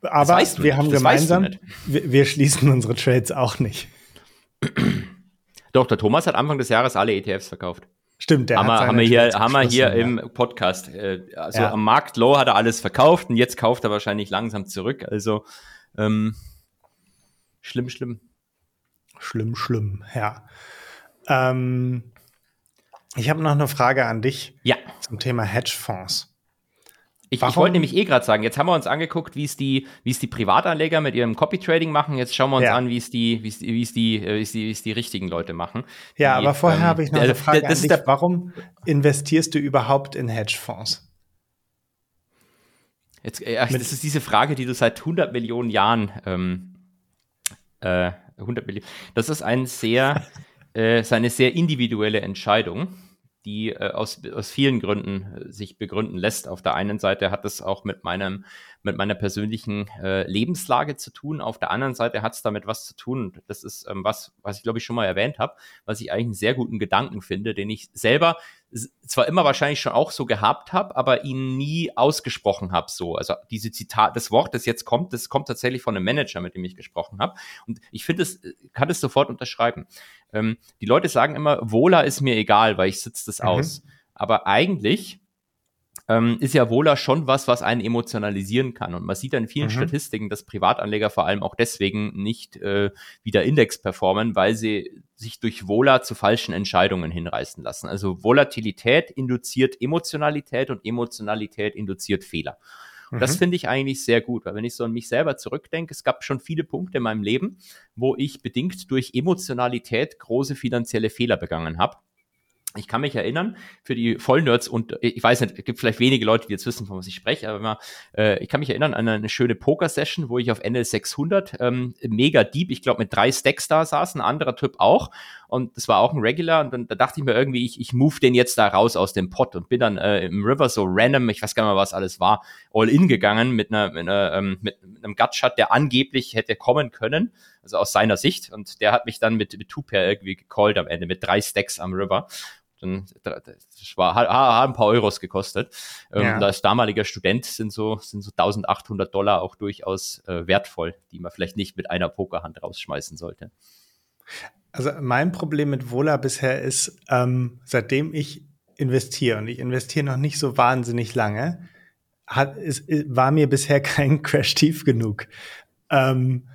Aber weißt wir nicht, haben gemeinsam, wir, wir schließen unsere Trades auch nicht. Doch, der Thomas hat Anfang des Jahres alle ETFs verkauft. Stimmt, der haben, hat haben wir hier, haben wir hier ja. im Podcast. Äh, also ja. am Markt Low hat er alles verkauft und jetzt kauft er wahrscheinlich langsam zurück. Also ähm, schlimm, schlimm. Schlimm, schlimm, ja. Ähm, ich habe noch eine Frage an dich ja. zum Thema Hedgefonds. Ich, ich wollte nämlich eh gerade sagen, jetzt haben wir uns angeguckt, wie es die, wie es die Privatanleger mit ihrem Copy-Trading machen. Jetzt schauen wir uns ja. an, wie es die, wie es, wie es die, wie es die, wie es die richtigen Leute machen. Ja, die, aber vorher ähm, habe ich noch eine Frage der, an dich. Warum investierst du überhaupt in Hedgefonds? Jetzt, äh, das ist diese Frage, die du seit 100 Millionen Jahren, ähm, äh, 100 Millionen, das ist ein sehr, (laughs) äh, eine sehr individuelle Entscheidung die äh, aus, aus vielen Gründen äh, sich begründen lässt. Auf der einen Seite hat es auch mit meinem, mit meiner persönlichen äh, Lebenslage zu tun. Auf der anderen Seite hat es damit was zu tun. Das ist ähm, was, was ich glaube ich schon mal erwähnt habe, was ich eigentlich einen sehr guten Gedanken finde, den ich selber zwar immer wahrscheinlich schon auch so gehabt habe, aber ihn nie ausgesprochen habe so. Also diese Zitat, das Wort, das jetzt kommt, das kommt tatsächlich von einem Manager, mit dem ich gesprochen habe. Und ich finde es, kann es sofort unterschreiben. Ähm, die Leute sagen immer, Wohler ist mir egal, weil ich sitze das mhm. aus. Aber eigentlich ähm, ist ja Wohler schon was, was einen emotionalisieren kann. Und man sieht in vielen mhm. Statistiken, dass Privatanleger vor allem auch deswegen nicht äh, wieder Index performen, weil sie sich durch Wohler zu falschen Entscheidungen hinreißen lassen. Also Volatilität induziert Emotionalität und Emotionalität induziert Fehler. Und das mhm. finde ich eigentlich sehr gut, weil wenn ich so an mich selber zurückdenke, es gab schon viele Punkte in meinem Leben, wo ich bedingt durch Emotionalität große finanzielle Fehler begangen habe. Ich kann mich erinnern, für die Vollnerds und ich weiß nicht, es gibt vielleicht wenige Leute, die jetzt wissen, von was ich spreche, aber immer, äh, ich kann mich erinnern an eine schöne Poker-Session, wo ich auf NL 600 ähm, mega deep, ich glaube mit drei Stacks da saß, ein anderer Typ auch und das war auch ein Regular und dann da dachte ich mir irgendwie, ich, ich move den jetzt da raus aus dem Pot und bin dann äh, im River so random, ich weiß gar nicht mehr, was alles war, all in gegangen mit, einer, mit, einer, ähm, mit, mit einem Gutshot, der angeblich hätte kommen können, also aus seiner Sicht und der hat mich dann mit, mit Two-Pair irgendwie gecallt am Ende, mit drei Stacks am River dann das war hat, hat ein paar Euros gekostet. Ähm, ja. Und als damaliger Student sind so sind so 1800 Dollar auch durchaus äh, wertvoll, die man vielleicht nicht mit einer Pokerhand rausschmeißen sollte. Also mein Problem mit Vola bisher ist, ähm, seitdem ich investiere und ich investiere noch nicht so wahnsinnig lange, hat, ist, war mir bisher (laughs) kein Crash tief genug. Ähm,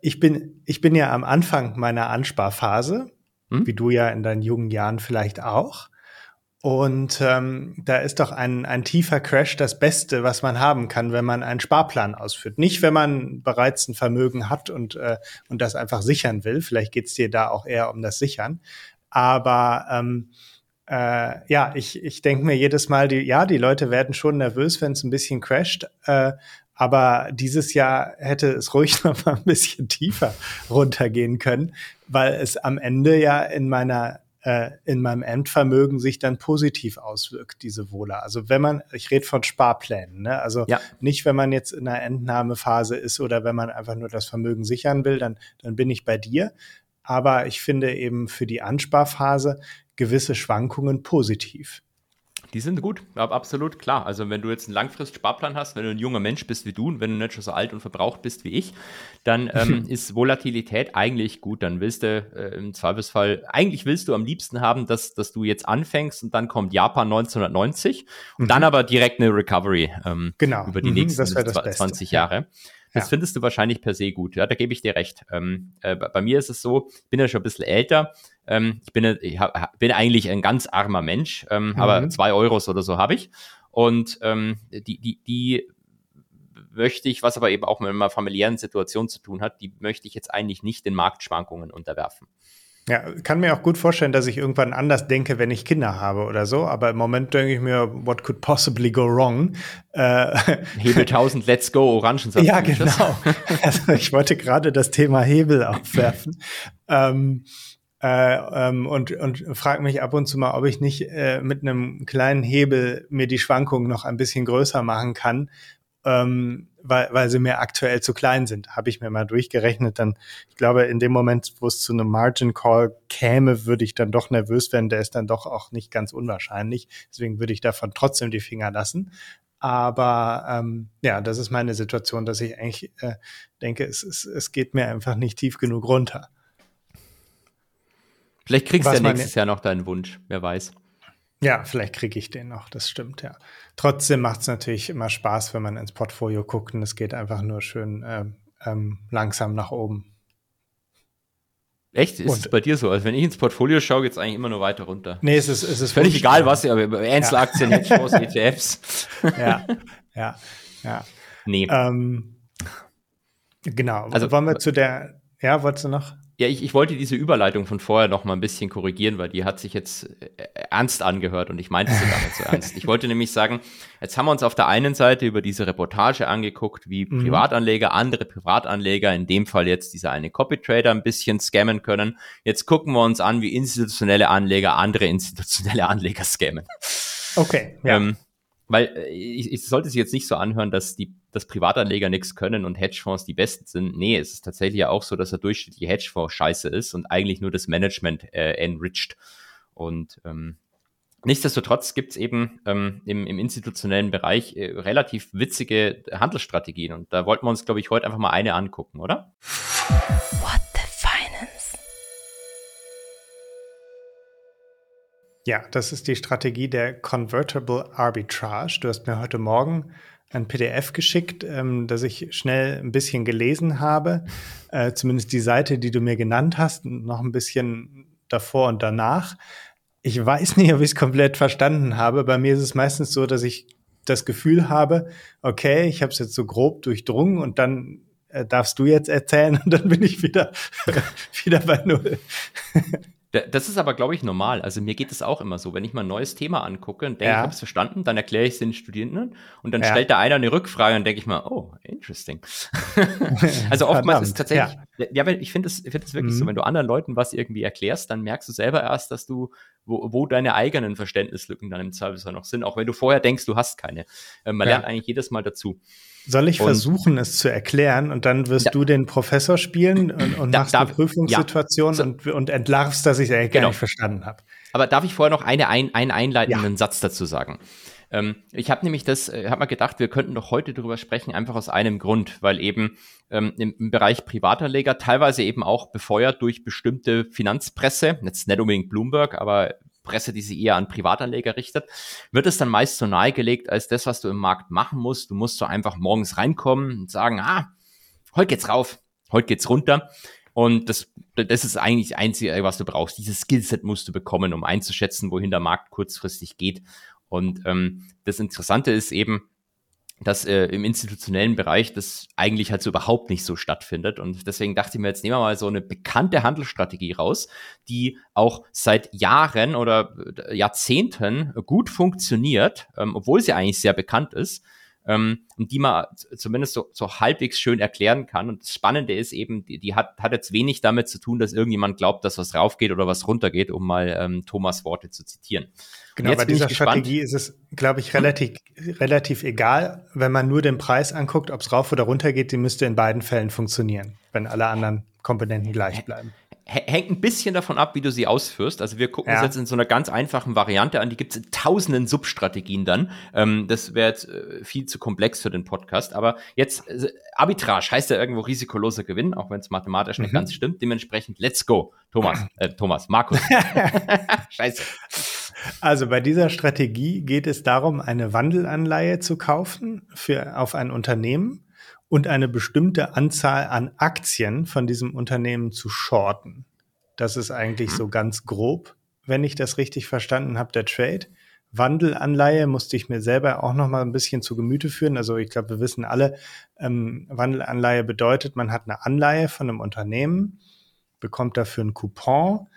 ich bin, ich bin ja am Anfang meiner Ansparphase hm? wie du ja in deinen jungen Jahren vielleicht auch. Und ähm, da ist doch ein, ein tiefer Crash das Beste, was man haben kann, wenn man einen Sparplan ausführt. Nicht, wenn man bereits ein Vermögen hat und, äh, und das einfach sichern will. Vielleicht geht's dir da auch eher um das Sichern. Aber ähm, äh, ja, ich, ich denke mir jedes Mal, die, ja, die Leute werden schon nervös, wenn es ein bisschen crasht. Äh, aber dieses Jahr hätte es ruhig (laughs) noch mal ein bisschen tiefer runtergehen können, weil es am Ende ja in meiner äh, in meinem Endvermögen sich dann positiv auswirkt, diese Wohler. Also wenn man, ich rede von Sparplänen, ne? also ja. nicht, wenn man jetzt in einer Entnahmephase ist oder wenn man einfach nur das Vermögen sichern will, dann, dann bin ich bei dir. Aber ich finde eben für die Ansparphase gewisse Schwankungen positiv. Die sind gut, absolut klar. Also wenn du jetzt einen Langfrist-Sparplan hast, wenn du ein junger Mensch bist wie du und wenn du nicht schon so alt und verbraucht bist wie ich, dann (laughs) ähm, ist Volatilität eigentlich gut. Dann willst du äh, im Zweifelsfall, eigentlich willst du am liebsten haben, dass, dass du jetzt anfängst und dann kommt Japan 1990 und mhm. dann aber direkt eine Recovery ähm, genau. über die mhm, nächsten 20 Jahre. Ja. Das ja. findest du wahrscheinlich per se gut. Ja, da gebe ich dir recht. Ähm, äh, bei mir ist es so, ich bin ja schon ein bisschen älter. Ähm, ich bin, ich hab, bin eigentlich ein ganz armer Mensch, ähm, mhm. aber zwei Euros oder so habe ich. Und ähm, die, die, die möchte ich, was aber eben auch mit einer familiären Situation zu tun hat, die möchte ich jetzt eigentlich nicht den Marktschwankungen unterwerfen. Ja, kann mir auch gut vorstellen, dass ich irgendwann anders denke, wenn ich Kinder habe oder so. Aber im Moment denke ich mir, what could possibly go wrong? Äh, (laughs) Hebel 1000, let's go, Orangensatz. Ja, genau. also ich wollte gerade das Thema Hebel aufwerfen. ähm, äh, ähm, und, und frage mich ab und zu mal, ob ich nicht äh, mit einem kleinen Hebel mir die Schwankungen noch ein bisschen größer machen kann, ähm, weil, weil sie mir aktuell zu klein sind. Habe ich mir mal durchgerechnet. Dann, ich glaube, in dem Moment, wo es zu einem Margin Call käme, würde ich dann doch nervös werden. Der ist dann doch auch nicht ganz unwahrscheinlich. Deswegen würde ich davon trotzdem die Finger lassen. Aber ähm, ja, das ist meine Situation, dass ich eigentlich äh, denke, es, es, es geht mir einfach nicht tief genug runter. Vielleicht kriegst du ja nächstes Jahr noch deinen Wunsch, wer weiß. Ja, vielleicht kriege ich den noch, das stimmt, ja. Trotzdem macht es natürlich immer Spaß, wenn man ins Portfolio guckt und es geht einfach nur schön ähm, ähm, langsam nach oben. Echt? Ist und, es bei dir so? Also wenn ich ins Portfolio schaue, geht es eigentlich immer nur weiter runter. Nee, es ist, es ist völlig egal, was, aber Einzelaktien, ja. Hedgefonds, (laughs) ETFs. ja, ja, ja. Nee. Ähm, genau. Also wollen wir zu der, ja, wolltest du noch? Ja, ich, ich wollte diese Überleitung von vorher noch mal ein bisschen korrigieren, weil die hat sich jetzt äh, ernst angehört und ich meinte sie nicht so ernst. Ich wollte nämlich sagen, jetzt haben wir uns auf der einen Seite über diese Reportage angeguckt, wie mhm. Privatanleger, andere Privatanleger, in dem Fall jetzt dieser eine Copy Trader ein bisschen scammen können. Jetzt gucken wir uns an, wie institutionelle Anleger andere institutionelle Anleger scammen. Okay. Ja. Ähm, weil äh, ich, ich sollte sich jetzt nicht so anhören, dass die dass Privatanleger nichts können und Hedgefonds die besten sind. Nee, es ist tatsächlich ja auch so, dass der durchschnittliche Hedgefonds scheiße ist und eigentlich nur das Management äh, enriched. Und ähm, Nichtsdestotrotz gibt es eben ähm, im, im, institutionellen Bereich äh, relativ witzige Handelsstrategien und da wollten wir uns, glaube ich, heute einfach mal eine angucken, oder? What the Ja, das ist die Strategie der Convertible Arbitrage. Du hast mir heute Morgen ein PDF geschickt, ähm, das ich schnell ein bisschen gelesen habe. Äh, zumindest die Seite, die du mir genannt hast, noch ein bisschen davor und danach. Ich weiß nicht, ob ich es komplett verstanden habe. Bei mir ist es meistens so, dass ich das Gefühl habe, okay, ich habe es jetzt so grob durchdrungen und dann äh, darfst du jetzt erzählen (laughs) und dann bin ich wieder, (laughs) wieder bei Null. (laughs) Das ist aber, glaube ich, normal. Also mir geht es auch immer so, wenn ich mal ein neues Thema angucke und denke, ja. ich habe es verstanden, dann erkläre ich es den Studierenden und dann ja. stellt da einer eine Rückfrage und denke ich mal, oh, interesting. (laughs) also oftmals ist tatsächlich, ja, ja ich finde es find wirklich mhm. so, wenn du anderen Leuten was irgendwie erklärst, dann merkst du selber erst, dass du, wo, wo deine eigenen Verständnislücken dann im Zweifelsfall noch sind, auch wenn du vorher denkst, du hast keine. Äh, man lernt eigentlich jedes Mal dazu. Soll ich und, versuchen, es zu erklären und dann wirst da, du den Professor spielen und, und da, machst eine Prüfungssituation ja. und, und entlarvst, dass ich es eigentlich genau. gar nicht verstanden habe. Aber darf ich vorher noch eine, ein, einen einleitenden ja. Satz dazu sagen? Ähm, ich habe nämlich das, äh, habe mal gedacht, wir könnten doch heute darüber sprechen, einfach aus einem Grund, weil eben ähm, im, im, Bereich Privatanleger teilweise eben auch befeuert durch bestimmte Finanzpresse, jetzt nicht unbedingt Bloomberg, aber Presse, die sich eher an Privatanleger richtet, wird es dann meist so nahegelegt als das, was du im Markt machen musst. Du musst so einfach morgens reinkommen und sagen, ah, heute geht's rauf, heute geht's runter. Und das, das ist eigentlich das Einzige, was du brauchst. Dieses Skillset musst du bekommen, um einzuschätzen, wohin der Markt kurzfristig geht. Und ähm, das Interessante ist eben, dass äh, im institutionellen Bereich das eigentlich halt so überhaupt nicht so stattfindet. Und deswegen dachte ich mir, jetzt nehmen wir mal so eine bekannte Handelsstrategie raus, die auch seit Jahren oder äh, Jahrzehnten gut funktioniert, ähm, obwohl sie eigentlich sehr bekannt ist. Ähm, und die man zumindest so, so halbwegs schön erklären kann. Und das Spannende ist eben, die, die hat, hat jetzt wenig damit zu tun, dass irgendjemand glaubt, dass was raufgeht oder was runtergeht, um mal ähm, Thomas Worte zu zitieren. Genau, bei dieser Strategie ist es, glaube ich, relativ, relativ egal, wenn man nur den Preis anguckt, ob es rauf oder runter geht, die müsste in beiden Fällen funktionieren, wenn alle anderen Komponenten gleich bleiben. Hängt ein bisschen davon ab, wie du sie ausführst. Also wir gucken ja. uns jetzt in so einer ganz einfachen Variante an. Die gibt es in tausenden Substrategien dann. Ähm, das wäre jetzt äh, viel zu komplex für den Podcast. Aber jetzt, äh, Arbitrage heißt ja irgendwo risikoloser Gewinn, auch wenn es mathematisch mhm. nicht ganz stimmt. Dementsprechend, let's go. Thomas, (laughs) äh, Thomas, Markus. (laughs) Scheiße. Also bei dieser Strategie geht es darum, eine Wandelanleihe zu kaufen für, auf ein Unternehmen und eine bestimmte Anzahl an Aktien von diesem Unternehmen zu shorten. Das ist eigentlich so ganz grob, wenn ich das richtig verstanden habe, der Trade. Wandelanleihe musste ich mir selber auch noch mal ein bisschen zu Gemüte führen. Also ich glaube, wir wissen alle, ähm, Wandelanleihe bedeutet, man hat eine Anleihe von einem Unternehmen, bekommt dafür einen Coupon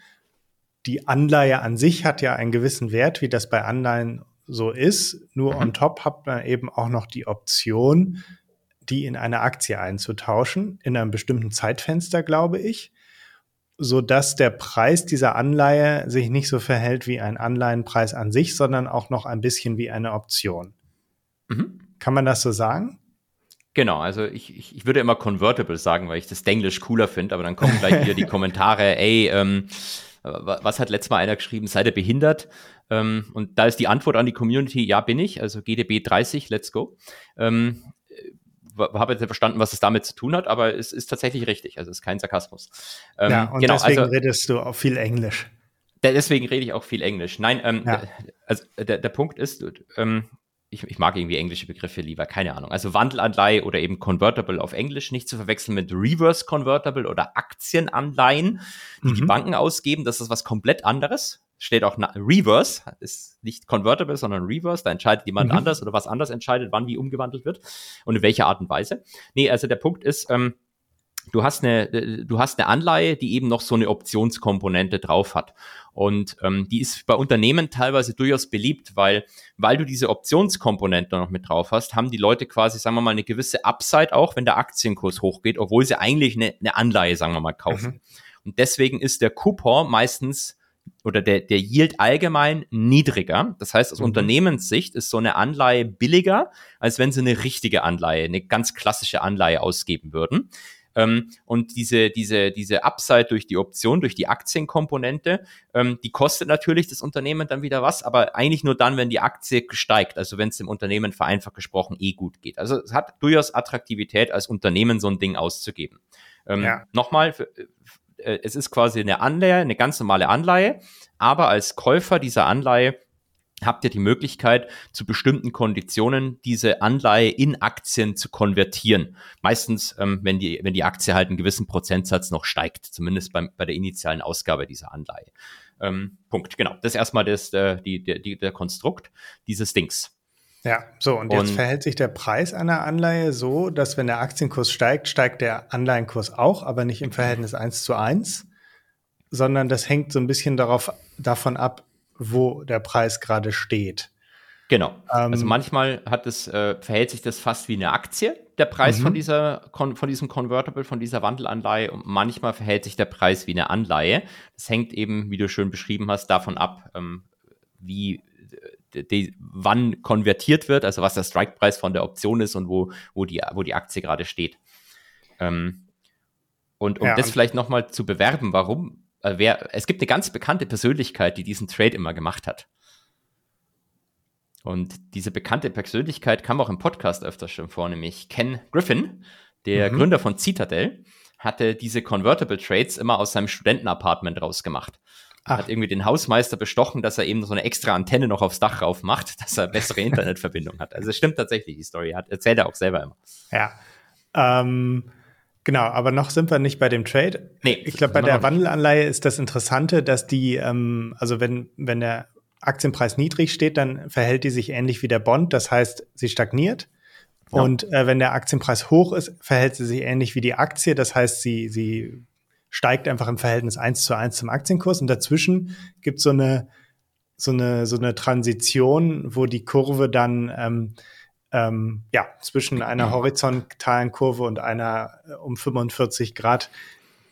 die Anleihe an sich hat ja einen gewissen Wert, wie das bei Anleihen so ist. Nur mhm. on top hat man eben auch noch die Option, die in eine Aktie einzutauschen, in einem bestimmten Zeitfenster, glaube ich, so dass der Preis dieser Anleihe sich nicht so verhält wie ein Anleihenpreis an sich, sondern auch noch ein bisschen wie eine Option. Mhm. Kann man das so sagen? Genau, also ich, ich, ich würde immer Convertible sagen, weil ich das Denglisch cooler finde, aber dann kommen gleich wieder die (laughs) Kommentare, ey, ähm, was hat letztes Mal einer geschrieben, seid ihr behindert? Ähm, und da ist die Antwort an die Community, ja bin ich, also GDB 30, let's go. Ähm, habe jetzt verstanden, was es damit zu tun hat, aber es ist tatsächlich richtig, also es ist kein Sarkasmus. Ähm, ja, und genau, deswegen also, redest du auch viel Englisch. Deswegen rede ich auch viel Englisch. Nein, ähm, ja. also der, der Punkt ist, ähm, ich, ich mag irgendwie englische Begriffe lieber, keine Ahnung. Also Wandelanleihe oder eben Convertible auf Englisch, nicht zu verwechseln mit Reverse Convertible oder Aktienanleihen, die mhm. die Banken ausgeben. Das ist was komplett anderes. Steht auch Reverse, ist nicht Convertible, sondern Reverse. Da entscheidet jemand mhm. anders oder was anders entscheidet, wann wie umgewandelt wird und in welcher Art und Weise. Nee, also der Punkt ist, ähm, du hast eine, äh, du hast eine Anleihe, die eben noch so eine Optionskomponente drauf hat. Und ähm, die ist bei Unternehmen teilweise durchaus beliebt, weil, weil du diese Optionskomponente noch mit drauf hast, haben die Leute quasi, sagen wir mal, eine gewisse Upside auch, wenn der Aktienkurs hochgeht, obwohl sie eigentlich eine, eine Anleihe, sagen wir mal, kaufen. Mhm. Und deswegen ist der Coupon meistens oder der, der Yield allgemein niedriger. Das heißt, aus mhm. Unternehmenssicht ist so eine Anleihe billiger, als wenn sie eine richtige Anleihe, eine ganz klassische Anleihe ausgeben würden. Ähm, und diese, diese, diese Upside durch die Option, durch die Aktienkomponente, ähm, die kostet natürlich das Unternehmen dann wieder was, aber eigentlich nur dann, wenn die Aktie steigt, also wenn es dem Unternehmen vereinfacht gesprochen eh gut geht. Also es hat durchaus Attraktivität, als Unternehmen so ein Ding auszugeben. Ähm, ja. Nochmal, äh, es ist quasi eine Anleihe, eine ganz normale Anleihe, aber als Käufer dieser Anleihe habt ihr die Möglichkeit, zu bestimmten Konditionen diese Anleihe in Aktien zu konvertieren. Meistens, ähm, wenn, die, wenn die Aktie halt einen gewissen Prozentsatz noch steigt, zumindest beim, bei der initialen Ausgabe dieser Anleihe. Ähm, Punkt, genau. Das ist erstmal das, äh, die, der, die, der Konstrukt dieses Dings. Ja, so, und jetzt und, verhält sich der Preis einer Anleihe so, dass wenn der Aktienkurs steigt, steigt der Anleihenkurs auch, aber nicht im Verhältnis 1 zu 1, sondern das hängt so ein bisschen darauf, davon ab, wo der Preis gerade steht. Genau. Ähm, also manchmal hat es, äh, verhält sich das fast wie eine Aktie, der Preis von mhm. dieser, von diesem Convertible, von dieser Wandelanleihe. Und manchmal verhält sich der Preis wie eine Anleihe. Das hängt eben, wie du schön beschrieben hast, davon ab, ähm, wie die, wann konvertiert wird, also was der Strikepreis von der Option ist und wo, wo, die, wo die Aktie gerade steht. Ähm, und um ja, das vielleicht nochmal zu bewerben, warum, äh, wer, es gibt eine ganz bekannte Persönlichkeit, die diesen Trade immer gemacht hat. Und diese bekannte Persönlichkeit kam auch im Podcast öfters schon vor, nämlich Ken Griffin, der mhm. Gründer von Citadel, hatte diese Convertible Trades immer aus seinem Studentenapartment rausgemacht. Ach. Hat irgendwie den Hausmeister bestochen, dass er eben so eine extra Antenne noch aufs Dach rauf macht, dass er bessere Internetverbindung hat. Also es stimmt tatsächlich, die Story. Hat, erzählt er auch selber immer. Ja. Ähm, genau, aber noch sind wir nicht bei dem Trade. Nee, ich glaube, bei der Wandelanleihe ist das Interessante, dass die, ähm, also wenn, wenn der Aktienpreis niedrig steht, dann verhält die sich ähnlich wie der Bond. Das heißt, sie stagniert. Ja. Und äh, wenn der Aktienpreis hoch ist, verhält sie sich ähnlich wie die Aktie. Das heißt, sie, sie steigt einfach im Verhältnis eins zu eins zum Aktienkurs. Und dazwischen gibt so eine so eine so eine Transition, wo die Kurve dann ähm, ähm, ja zwischen einer horizontalen Kurve und einer äh, um 45 Grad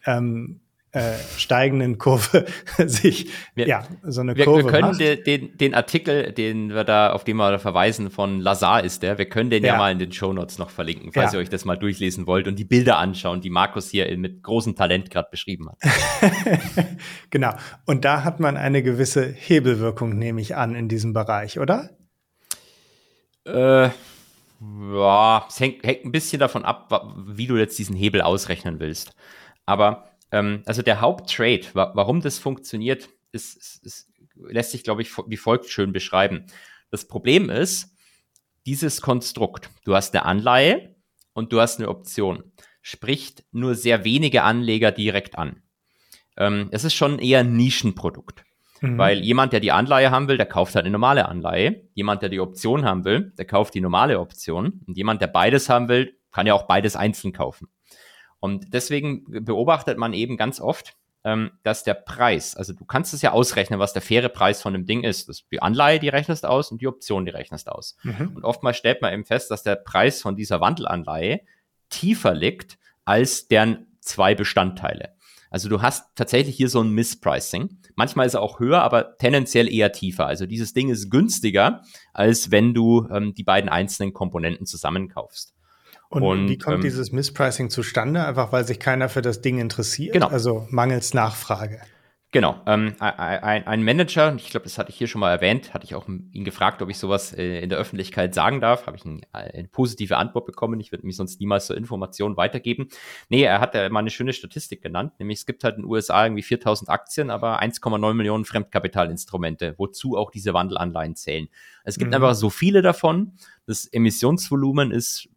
ähm, äh, steigenden Kurve (laughs) sich wir, ja so eine wir, Kurve wir können den, den, den, Artikel, den wir da auf den wir da verweisen von Lazar ist der, wir können den ja, ja mal in den Show Notes noch verlinken, falls ja. ihr euch das mal durchlesen wollt und die Bilder anschauen, die Markus hier mit großem Talent gerade beschrieben hat. (laughs) genau. Und da hat man eine gewisse Hebelwirkung, nehme ich an, in diesem Bereich, oder? Äh, ja, es hängt, hängt ein bisschen davon ab, wie du jetzt diesen Hebel ausrechnen willst. Aber ähm, also der Haupttrade, wa warum das funktioniert, ist, ist, ist, lässt sich, glaube ich, wie folgt schön beschreiben. Das Problem ist, dieses Konstrukt, du hast eine Anleihe und du hast eine Option, spricht nur sehr wenige Anleger direkt an. Ähm, es ist schon eher ein Nischenprodukt. Mhm. Weil jemand, der die Anleihe haben will, der kauft halt eine normale Anleihe. Jemand, der die Option haben will, der kauft die normale Option. Und jemand, der beides haben will, kann ja auch beides einzeln kaufen. Und deswegen beobachtet man eben ganz oft, ähm, dass der Preis, also du kannst es ja ausrechnen, was der faire Preis von dem Ding ist. Das, die Anleihe, die rechnest aus und die Option, die rechnest aus. Mhm. Und oftmals stellt man eben fest, dass der Preis von dieser Wandelanleihe tiefer liegt als deren zwei Bestandteile. Also du hast tatsächlich hier so ein Misspricing. Manchmal ist er auch höher, aber tendenziell eher tiefer. Also dieses Ding ist günstiger, als wenn du ähm, die beiden einzelnen Komponenten zusammenkaufst. Und, und, wie kommt ähm, dieses Misspricing zustande? Einfach weil sich keiner für das Ding interessiert? Genau. Also mangels Nachfrage. Genau. Ähm, ein, ein, Manager, ich glaube, das hatte ich hier schon mal erwähnt, hatte ich auch ihn gefragt, ob ich sowas äh, in der Öffentlichkeit sagen darf. Habe ich ein, eine positive Antwort bekommen. Ich würde mich sonst niemals so Informationen weitergeben. Nee, er hat äh, mal eine schöne Statistik genannt, nämlich es gibt halt in den USA irgendwie 4000 Aktien, aber 1,9 Millionen Fremdkapitalinstrumente, wozu auch diese Wandelanleihen zählen. Es gibt mhm. einfach so viele davon. Das Emissionsvolumen ist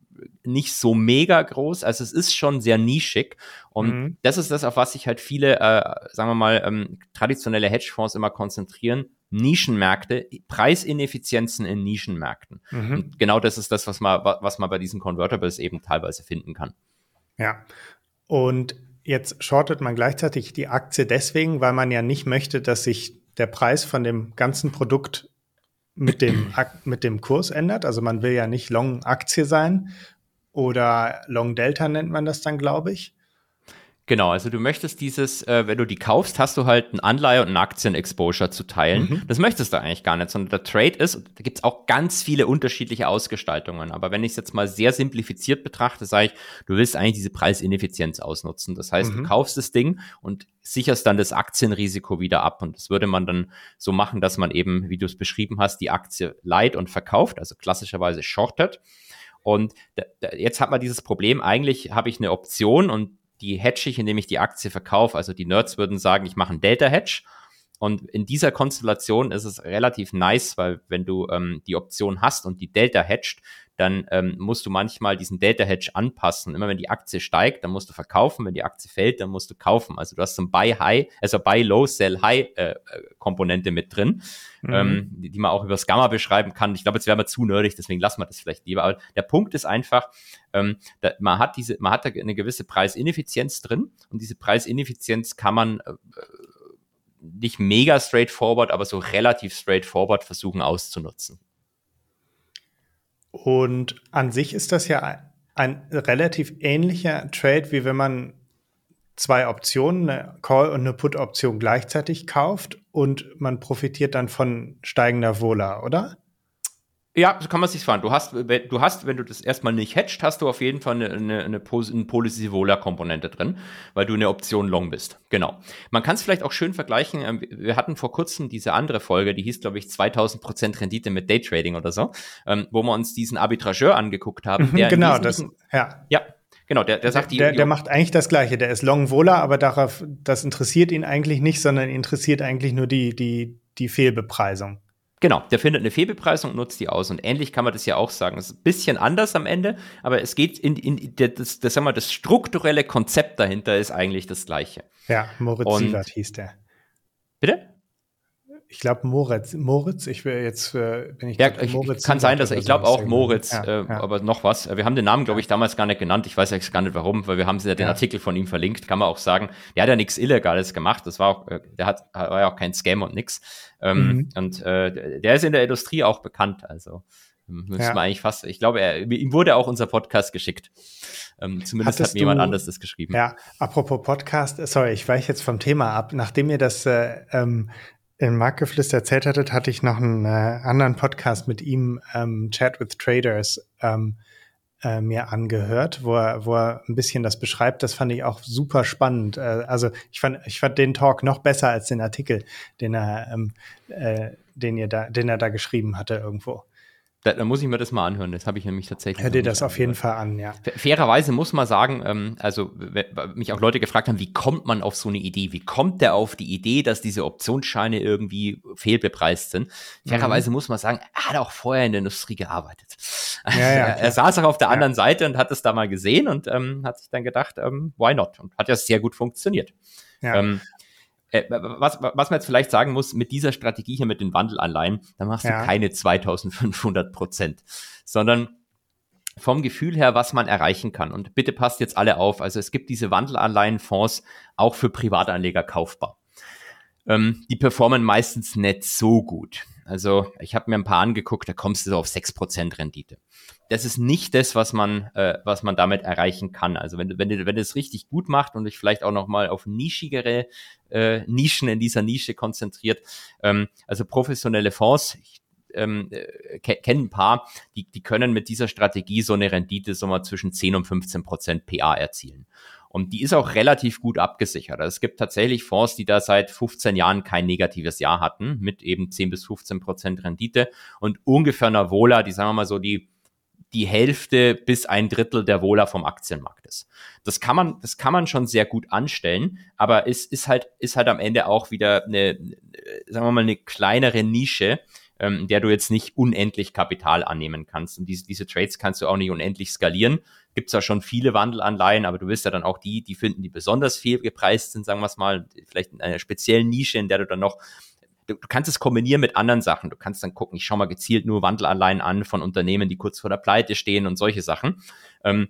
nicht so mega groß. Also es ist schon sehr nischig. Und mhm. das ist das, auf was sich halt viele, äh, sagen wir mal, ähm, traditionelle Hedgefonds immer konzentrieren. Nischenmärkte, Preisineffizienzen in Nischenmärkten. Mhm. Und genau das ist das, was man, was man bei diesen Convertibles eben teilweise finden kann. Ja. Und jetzt shortet man gleichzeitig die Aktie deswegen, weil man ja nicht möchte, dass sich der Preis von dem ganzen Produkt mit dem, mit dem Kurs ändert. Also man will ja nicht Long Aktie sein oder Long Delta nennt man das dann, glaube ich. Genau, also du möchtest dieses, äh, wenn du die kaufst, hast du halt ein Anleihe und ein Aktien-Exposure zu teilen. Mhm. Das möchtest du eigentlich gar nicht, sondern der Trade ist, da gibt's auch ganz viele unterschiedliche Ausgestaltungen. Aber wenn ich es jetzt mal sehr simplifiziert betrachte, sage ich, du willst eigentlich diese Preisineffizienz ausnutzen. Das heißt, mhm. du kaufst das Ding und sicherst dann das Aktienrisiko wieder ab. Und das würde man dann so machen, dass man eben, wie du es beschrieben hast, die Aktie leiht und verkauft, also klassischerweise shortet. Und jetzt hat man dieses Problem, eigentlich habe ich eine Option und die hedge ich, indem ich die Aktie verkaufe. Also die Nerds würden sagen, ich mache einen Delta-Hedge. Und in dieser Konstellation ist es relativ nice, weil wenn du ähm, die Option hast und die Delta hedged, dann ähm, musst du manchmal diesen Delta Hedge anpassen. Immer wenn die Aktie steigt, dann musst du verkaufen. Wenn die Aktie fällt, dann musst du kaufen. Also du hast so ein Buy High, also Buy Low, Sell High äh, äh, Komponente mit drin, mhm. ähm, die, die, man auch über das Gamma beschreiben kann. Ich glaube, jetzt wäre wir zu nerdig, deswegen lassen wir das vielleicht lieber. Aber der Punkt ist einfach, ähm, da, man hat diese, man hat da eine gewisse Preisineffizienz drin und diese Preisineffizienz kann man äh, nicht mega straightforward, aber so relativ straightforward versuchen auszunutzen. Und an sich ist das ja ein relativ ähnlicher Trade, wie wenn man zwei Optionen, eine Call- und eine Put-Option gleichzeitig kauft und man profitiert dann von steigender Vola, oder? Ja, so kann man sich fahren. Du hast, du hast, wenn du das erstmal nicht hedged, hast du auf jeden Fall eine, eine, eine, eine Policy-Vola-Komponente drin, weil du eine Option Long bist. Genau. Man kann es vielleicht auch schön vergleichen. Ähm, wir hatten vor kurzem diese andere Folge, die hieß, glaube ich, 2000 Prozent Rendite mit Daytrading oder so, ähm, wo wir uns diesen Arbitrageur angeguckt haben. Mhm, genau, das, ja. Ja, Genau, der, der sagt die. Der, der macht eigentlich das Gleiche. Der ist Long Vola, aber darauf, das interessiert ihn eigentlich nicht, sondern interessiert eigentlich nur die, die, die Fehlbepreisung. Genau, der findet eine Fehlbepreisung und nutzt die aus. Und ähnlich kann man das ja auch sagen. Es ist ein bisschen anders am Ende, aber es geht in, in das, das, sagen wir, das strukturelle Konzept dahinter ist eigentlich das gleiche. Ja, Moritz und, Sievert hieß der. Bitte? Ich glaube Moritz, Moritz, ich will jetzt äh, bin ich ja, ich, Moritz kann sein, dass ich glaube auch Moritz, ja, äh, ja. aber noch was. Wir haben den Namen, glaube ich, damals gar nicht genannt. Ich weiß eigentlich gar nicht warum, weil wir haben ja den Artikel von ihm verlinkt. Kann man auch sagen, der hat ja nichts Illegales gemacht. Das war auch, äh, der hat war ja auch kein Scam und nix. Ähm, mhm. Und äh, der ist in der Industrie auch bekannt. Also ähm, müssen wir eigentlich fast. Ich glaube, er, ihm wurde auch unser Podcast geschickt. Ähm, zumindest Hattest hat mir jemand du, anderes das geschrieben. Ja, apropos Podcast, sorry, ich weiche jetzt vom Thema ab. Nachdem ihr das äh, ähm, in Marktgeflüster erzählt hattet, hatte ich noch einen äh, anderen Podcast mit ihm, ähm, Chat with Traders, ähm, äh, mir angehört, wo er, wo er ein bisschen das beschreibt. Das fand ich auch super spannend. Äh, also ich fand, ich fand den Talk noch besser als den Artikel, den er, ähm, äh, den ihr da, den er da geschrieben hatte irgendwo. Da, da, muss ich mir das mal anhören. Das habe ich nämlich tatsächlich. Hör dir das auf jeden Fall an, ja. Fairerweise muss man sagen, ähm, also mich auch Leute gefragt haben, wie kommt man auf so eine Idee? Wie kommt der auf die Idee, dass diese Optionsscheine irgendwie fehlbepreist sind? Fairerweise mhm. muss man sagen, er hat auch vorher in der Industrie gearbeitet. Ja, ja, (laughs) er, saß auch auf der anderen Seite und hat es da mal gesehen und ähm, hat sich dann gedacht, ähm, why not? Und hat ja sehr gut funktioniert. Ja. Ähm, äh, was, was man jetzt vielleicht sagen muss, mit dieser Strategie hier mit den Wandelanleihen, da machst ja. du keine 2500 Prozent, sondern vom Gefühl her, was man erreichen kann. Und bitte passt jetzt alle auf. Also es gibt diese Wandelanleihenfonds auch für Privatanleger kaufbar. Ähm, die performen meistens nicht so gut. Also ich habe mir ein paar angeguckt, da kommst du so auf 6% Rendite. Das ist nicht das, was man, äh, was man damit erreichen kann. Also wenn, wenn, wenn du es richtig gut macht und dich vielleicht auch nochmal auf nischigere äh, Nischen in dieser Nische konzentriert, ähm, also professionelle Fonds, ich ähm, äh, kennen ein paar, die, die können mit dieser Strategie so eine Rendite so mal zwischen 10 und 15 Prozent PA erzielen. Und die ist auch relativ gut abgesichert. Also es gibt tatsächlich Fonds, die da seit 15 Jahren kein negatives Jahr hatten, mit eben 10 bis 15 Prozent Rendite und ungefähr einer Vola, die sagen wir mal so, die die Hälfte bis ein Drittel der Wohler vom Aktienmarkt ist. Das kann man, das kann man schon sehr gut anstellen, aber es ist halt, ist halt am Ende auch wieder eine, sagen wir mal, eine kleinere Nische, ähm, der du jetzt nicht unendlich Kapital annehmen kannst. Und diese, diese Trades kannst du auch nicht unendlich skalieren. Gibt ja schon viele Wandelanleihen, aber du wirst ja dann auch die, die finden, die besonders viel gepreist sind, sagen wir es mal, vielleicht in einer speziellen Nische, in der du dann noch du, du kannst es kombinieren mit anderen Sachen. Du kannst dann gucken, ich schaue mal gezielt nur Wandelanleihen an von Unternehmen, die kurz vor der Pleite stehen und solche Sachen. Ähm,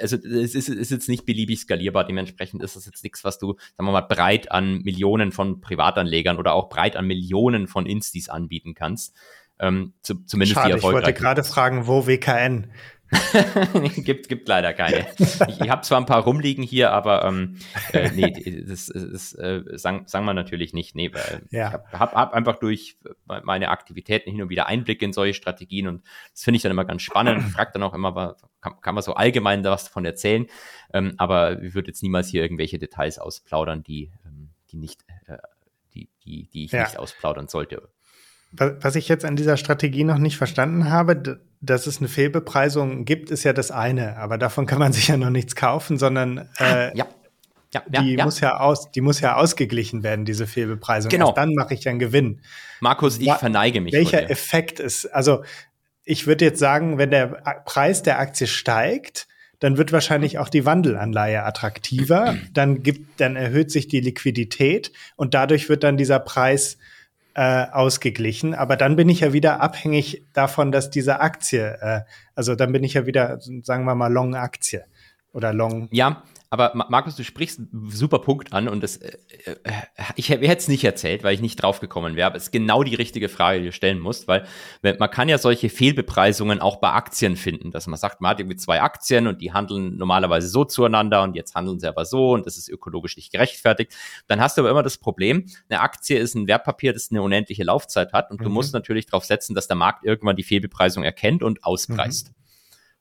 also es ist, ist jetzt nicht beliebig skalierbar. Dementsprechend ist das jetzt nichts, was du, sagen wir mal, breit an Millionen von Privatanlegern oder auch breit an Millionen von Instis anbieten kannst. Ähm, zu, zumindest Schade, die ich wollte gerade fragen, wo WKN (laughs) gibt, gibt leider keine. Ich, ich habe zwar ein paar rumliegen hier, aber ähm, äh, nee, (laughs) das, das äh, sagen, sagen wir natürlich nicht. Nee, weil ja. ich habe hab, hab einfach durch meine Aktivitäten hin und wieder Einblicke in solche Strategien und das finde ich dann immer ganz spannend. Ich frage dann auch immer, kann, kann man so allgemein da was davon erzählen, ähm, aber ich würde jetzt niemals hier irgendwelche Details ausplaudern, die, ähm, die nicht, äh, die, die, die ich ja. nicht ausplaudern sollte. Was ich jetzt an dieser Strategie noch nicht verstanden habe, dass es eine Fehlbepreisung gibt, ist ja das eine. Aber davon kann man (laughs) sich ja noch nichts kaufen, sondern äh, ja. Ja, die ja, muss ja aus, die muss ja ausgeglichen werden, diese Fehlbepreisung. Genau. Erst dann mache ich einen Gewinn. Markus, ich verneige mich. Welcher Effekt ist, also ich würde jetzt sagen, wenn der Preis der Aktie steigt, dann wird wahrscheinlich auch die Wandelanleihe attraktiver. (clears throat) Dann gibt, dann erhöht sich die Liquidität und dadurch wird dann dieser Preis äh, ausgeglichen. Aber dann bin ich ja wieder abhängig davon, dass diese Aktie, äh, also dann bin ich ja wieder, sagen wir mal, Long-Aktie oder Long. Ja, aber Markus, du sprichst einen super Punkt an und das, äh, äh ich hätte es nicht erzählt, weil ich nicht drauf gekommen wäre, aber es ist genau die richtige Frage, die du stellen musst, weil man kann ja solche Fehlbepreisungen auch bei Aktien finden, dass man sagt, man hat irgendwie zwei Aktien und die handeln normalerweise so zueinander und jetzt handeln sie aber so und das ist ökologisch nicht gerechtfertigt. Dann hast du aber immer das Problem, eine Aktie ist ein Wertpapier, das eine unendliche Laufzeit hat und mhm. du musst natürlich darauf setzen, dass der Markt irgendwann die Fehlbepreisung erkennt und auspreist. Mhm.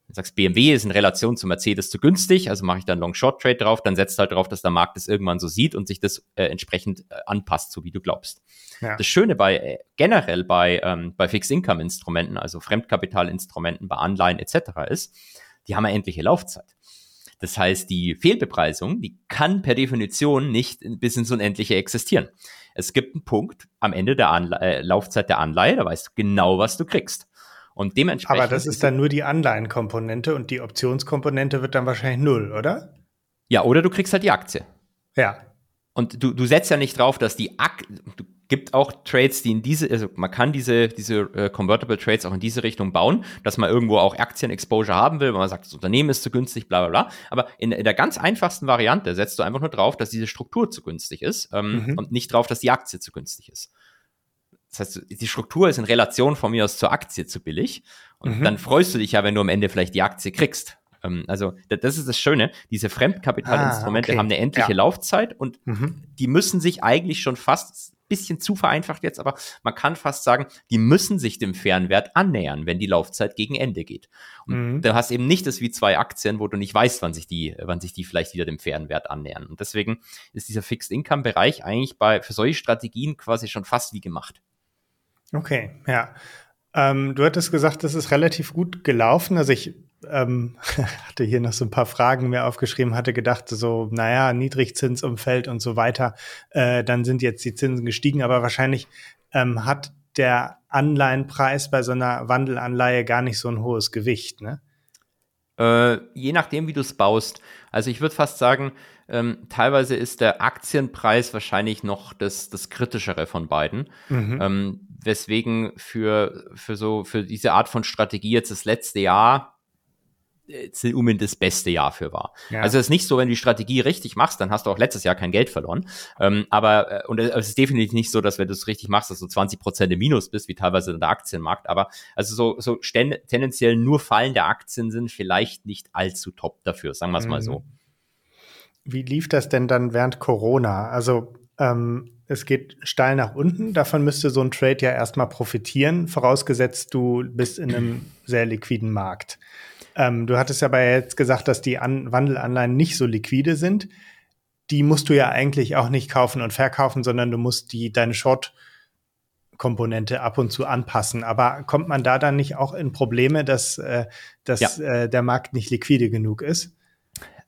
Du sagst, BMW ist in Relation zu Mercedes zu günstig, also mache ich dann Long-Short-Trade drauf, dann setzt halt drauf, dass der Markt das irgendwann so sieht und sich das äh, entsprechend äh, anpasst, so wie du glaubst. Ja. Das Schöne bei äh, generell bei, ähm, bei Fixed-Income-Instrumenten, also Fremdkapitalinstrumenten, bei Anleihen etc. ist, die haben eine endliche Laufzeit. Das heißt, die Fehlbepreisung, die kann per Definition nicht bis ins Unendliche existieren. Es gibt einen Punkt am Ende der Anle äh, Laufzeit der Anleihe, da weißt du genau, was du kriegst. Und dementsprechend. Aber das ist dann nur die Anleihenkomponente und die Optionskomponente wird dann wahrscheinlich null, oder? Ja, oder du kriegst halt die Aktie. Ja. Und du, du setzt ja nicht drauf, dass die Aktie, gibt auch Trades, die in diese, also man kann diese, diese äh, Convertible Trades auch in diese Richtung bauen, dass man irgendwo auch Aktien-Exposure haben will, weil man sagt, das Unternehmen ist zu günstig, bla bla bla. Aber in, in der ganz einfachsten Variante setzt du einfach nur drauf, dass diese Struktur zu günstig ist ähm, mhm. und nicht drauf, dass die Aktie zu günstig ist. Das heißt, die Struktur ist in Relation von mir aus zur Aktie zu billig. Und mhm. dann freust du dich ja, wenn du am Ende vielleicht die Aktie kriegst. Ähm, also, das ist das Schöne. Diese Fremdkapitalinstrumente ah, okay. haben eine endliche ja. Laufzeit und mhm. die müssen sich eigentlich schon fast, bisschen zu vereinfacht jetzt, aber man kann fast sagen, die müssen sich dem fairen Wert annähern, wenn die Laufzeit gegen Ende geht. Und mhm. du hast eben nicht das wie zwei Aktien, wo du nicht weißt, wann sich die, wann sich die vielleicht wieder dem fairen Wert annähern. Und deswegen ist dieser Fixed Income Bereich eigentlich bei, für solche Strategien quasi schon fast wie gemacht. Okay, ja. Ähm, du hattest gesagt, das ist relativ gut gelaufen. Also ich ähm, (laughs) hatte hier noch so ein paar Fragen mir aufgeschrieben, hatte gedacht, so, naja, Niedrigzinsumfeld und so weiter, äh, dann sind jetzt die Zinsen gestiegen, aber wahrscheinlich ähm, hat der Anleihenpreis bei so einer Wandelanleihe gar nicht so ein hohes Gewicht, ne? Äh, je nachdem, wie du es baust. Also ich würde fast sagen, ähm, teilweise ist der Aktienpreis wahrscheinlich noch das, das kritischere von beiden. Mhm. Ähm, weswegen für, für so, für diese Art von Strategie jetzt das letzte Jahr jetzt unbedingt das beste Jahr für war. Ja. Also es ist nicht so, wenn du die Strategie richtig machst, dann hast du auch letztes Jahr kein Geld verloren. Ähm, aber, äh, und es ist definitiv nicht so, dass wenn du es richtig machst, dass du 20 Prozent im Minus bist, wie teilweise in der Aktienmarkt. Aber also so, so tendenziell nur fallende Aktien sind vielleicht nicht allzu top dafür, sagen wir es mhm. mal so. Wie lief das denn dann während Corona? Also ähm, es geht steil nach unten. Davon müsste so ein Trade ja erstmal profitieren, vorausgesetzt du bist in einem sehr liquiden Markt. Ähm, du hattest ja aber jetzt gesagt, dass die An Wandelanleihen nicht so liquide sind. Die musst du ja eigentlich auch nicht kaufen und verkaufen, sondern du musst die deine Short Komponente ab und zu anpassen. Aber kommt man da dann nicht auch in Probleme, dass, äh, dass ja. äh, der Markt nicht liquide genug ist?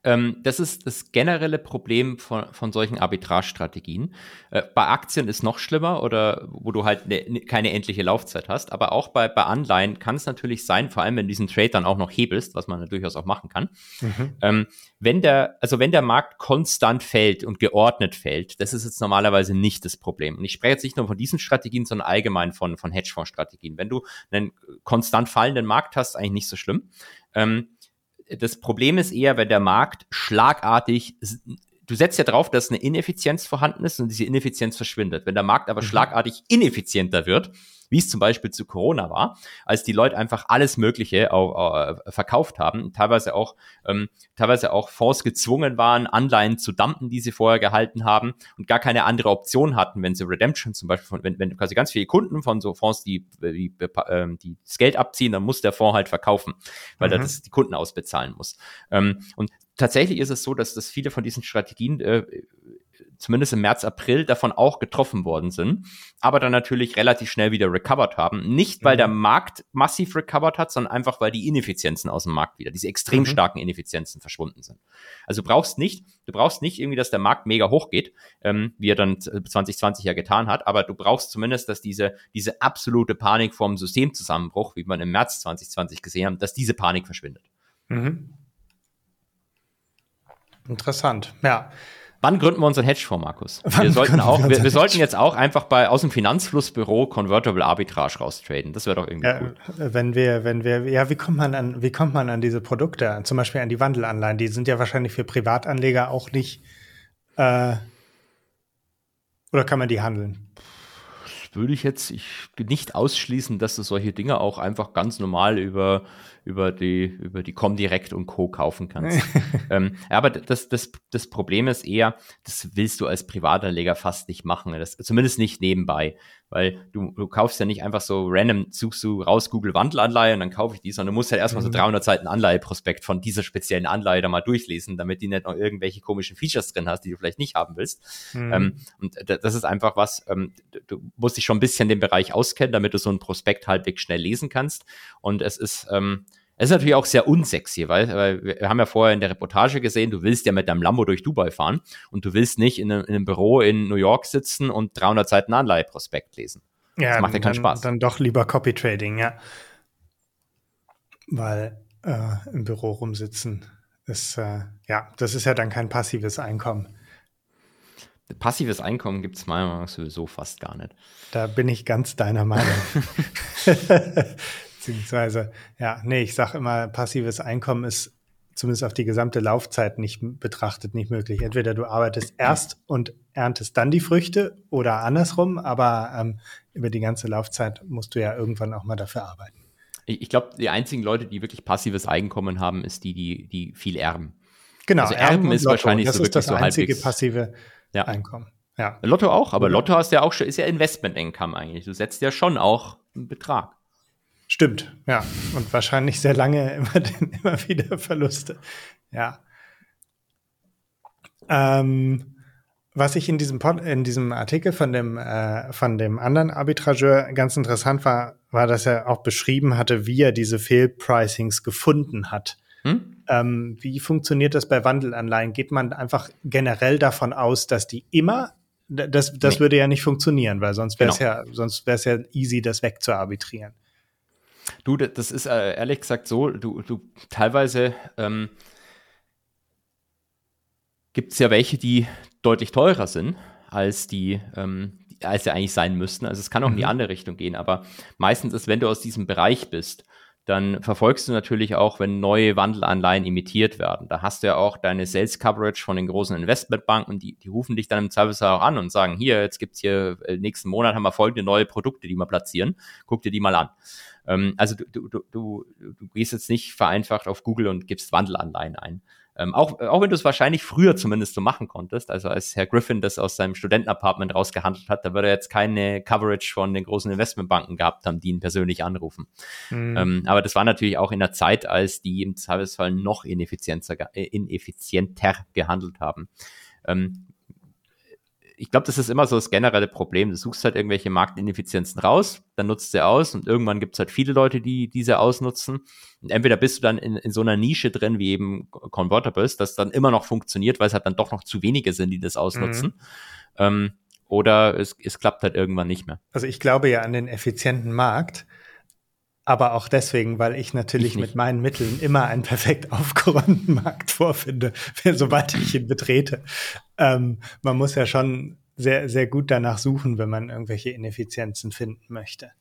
Ähm, das ist das generelle Problem von, von solchen Arbitrage-Strategien. Äh, bei Aktien ist noch schlimmer oder wo du halt ne, ne, keine endliche Laufzeit hast. Aber auch bei, bei Anleihen kann es natürlich sein, vor allem wenn du diesen Trade dann auch noch hebelst, was man durchaus auch machen kann. Mhm. Ähm, wenn der, also wenn der Markt konstant fällt und geordnet fällt, das ist jetzt normalerweise nicht das Problem. Und ich spreche jetzt nicht nur von diesen Strategien, sondern allgemein von, von Hedgefonds-Strategien. Wenn du einen konstant fallenden Markt hast, eigentlich nicht so schlimm. Ähm, das Problem ist eher, wenn der Markt schlagartig du setzt ja drauf, dass eine Ineffizienz vorhanden ist und diese Ineffizienz verschwindet. Wenn der Markt aber mhm. schlagartig ineffizienter wird, wie es zum Beispiel zu Corona war, als die Leute einfach alles Mögliche auch, äh, verkauft haben, teilweise auch, ähm, teilweise auch Fonds gezwungen waren, Anleihen zu dumpen, die sie vorher gehalten haben und gar keine andere Option hatten, wenn sie Redemption zum Beispiel, von, wenn, wenn quasi ganz viele Kunden von so Fonds, die, die, äh, die das Geld abziehen, dann muss der Fonds halt verkaufen, weil mhm. er das die Kunden ausbezahlen muss. Ähm, und tatsächlich ist es so, dass, dass viele von diesen Strategien äh, zumindest im März, April davon auch getroffen worden sind, aber dann natürlich relativ schnell wieder recovered haben. Nicht, weil mhm. der Markt massiv recovered hat, sondern einfach, weil die Ineffizienzen aus dem Markt wieder, diese extrem mhm. starken Ineffizienzen verschwunden sind. Also du brauchst nicht, du brauchst nicht irgendwie, dass der Markt mega hoch geht, ähm, wie er dann 2020 ja getan hat, aber du brauchst zumindest, dass diese, diese absolute Panik vom Systemzusammenbruch, wie man im März 2020 gesehen haben, dass diese Panik verschwindet. Mhm. Interessant, ja. Wann gründen wir unseren Hedgefonds, Markus? Wann wir sollten auch, wir, wir sollten jetzt auch einfach bei aus dem Finanzflussbüro Convertible Arbitrage raustraden. Das wäre doch irgendwie ja, cool. Wenn wir, wenn wir, ja, wie kommt man an, wie kommt man an diese Produkte? Zum Beispiel an die Wandelanleihen. Die sind ja wahrscheinlich für Privatanleger auch nicht, äh, oder kann man die handeln? würde ich jetzt ich, nicht ausschließen, dass du solche Dinge auch einfach ganz normal über über die, über die Comdirect und Co. kaufen kannst. (laughs) ähm, aber das, das, das Problem ist eher, das willst du als Privatanleger fast nicht machen. Das, zumindest nicht nebenbei. Weil du, du kaufst ja nicht einfach so random, suchst du raus Google Wandelanleihe und dann kaufe ich die, sondern du musst halt erstmal mhm. so 300 Seiten Anleiheprospekt von dieser speziellen Anleihe da mal durchlesen, damit die nicht noch irgendwelche komischen Features drin hast, die du vielleicht nicht haben willst. Mhm. Ähm, und das ist einfach was, ähm, du musst dich schon ein bisschen den Bereich auskennen, damit du so ein Prospekt halbwegs schnell lesen kannst. Und es ist, ähm, es ist natürlich auch sehr unsexy, weil, weil, wir haben ja vorher in der Reportage gesehen, du willst ja mit deinem Lambo durch Dubai fahren und du willst nicht in einem, in einem Büro in New York sitzen und 300 Seiten Anleiheprospekt lesen. Ja, das macht ja keinen dann, Spaß. Dann doch lieber Copy Trading, ja. Weil äh, im Büro rumsitzen ist, äh, ja, das ist ja dann kein passives Einkommen. Passives Einkommen gibt es meiner Meinung nach sowieso fast gar nicht. Da bin ich ganz deiner Meinung. (laughs) Beziehungsweise, ja, nee, ich sage immer, passives Einkommen ist zumindest auf die gesamte Laufzeit nicht betrachtet nicht möglich. Entweder du arbeitest erst und erntest dann die Früchte oder andersrum, aber ähm, über die ganze Laufzeit musst du ja irgendwann auch mal dafür arbeiten. Ich, ich glaube, die einzigen Leute, die wirklich passives Einkommen haben, ist die, die, die viel erben. Genau, also Erben ist Lotto, wahrscheinlich das so ist das so einzige passive ja. Einkommen. Ja. Lotto auch, aber Lotto hast ja auch schon, ist ja Investment Income eigentlich. Du setzt ja schon auch einen Betrag. Stimmt, ja. Und wahrscheinlich sehr lange (laughs) immer, immer wieder Verluste. Ja. Ähm, was ich in diesem, Pod, in diesem Artikel von dem, äh, von dem anderen Arbitrageur ganz interessant war, war, dass er auch beschrieben hatte, wie er diese Fehlpricings gefunden hat. Hm? Ähm, wie funktioniert das bei Wandelanleihen? Geht man einfach generell davon aus, dass die immer, das, das nee. würde ja nicht funktionieren, weil sonst wäre es genau. ja, sonst wäre es ja easy, das wegzuarbitrieren. Du, das ist äh, ehrlich gesagt so, du, du teilweise ähm, gibt es ja welche, die deutlich teurer sind als die, ähm, als sie eigentlich sein müssten. Also es kann auch mhm. in die mhm. andere Richtung gehen, aber meistens ist, wenn du aus diesem Bereich bist, dann verfolgst du natürlich auch, wenn neue Wandelanleihen imitiert werden. Da hast du ja auch deine Sales Coverage von den großen Investmentbanken, die, die rufen dich dann im Zweifelsfall auch an und sagen, hier, jetzt gibt's hier, äh, nächsten Monat haben wir folgende neue Produkte, die wir platzieren. Guck dir die mal an. Ähm, also du, du, du, du, gehst jetzt nicht vereinfacht auf Google und gibst Wandelanleihen ein. Ähm, auch, auch wenn du es wahrscheinlich früher zumindest so machen konntest, also als Herr Griffin das aus seinem Studentenapartment rausgehandelt hat, da würde er jetzt keine Coverage von den großen Investmentbanken gehabt haben, die ihn persönlich anrufen. Mhm. Ähm, aber das war natürlich auch in der Zeit, als die im Zweifelsfall noch ineffizienter, äh, ineffizienter gehandelt haben. Ähm, ich glaube, das ist immer so das generelle Problem. Du suchst halt irgendwelche Marktineffizienzen raus, dann nutzt sie aus und irgendwann gibt es halt viele Leute, die diese ausnutzen. Und entweder bist du dann in, in so einer Nische drin, wie eben Convertibles, das dann immer noch funktioniert, weil es halt dann doch noch zu wenige sind, die das ausnutzen. Mhm. Ähm, oder es, es klappt halt irgendwann nicht mehr. Also ich glaube ja an den effizienten Markt aber auch deswegen, weil ich natürlich ich mit meinen Mitteln immer einen perfekt (laughs) aufgeräumten Markt vorfinde, (laughs) sobald ich ihn betrete. Ähm, man muss ja schon sehr, sehr gut danach suchen, wenn man irgendwelche Ineffizienzen finden möchte.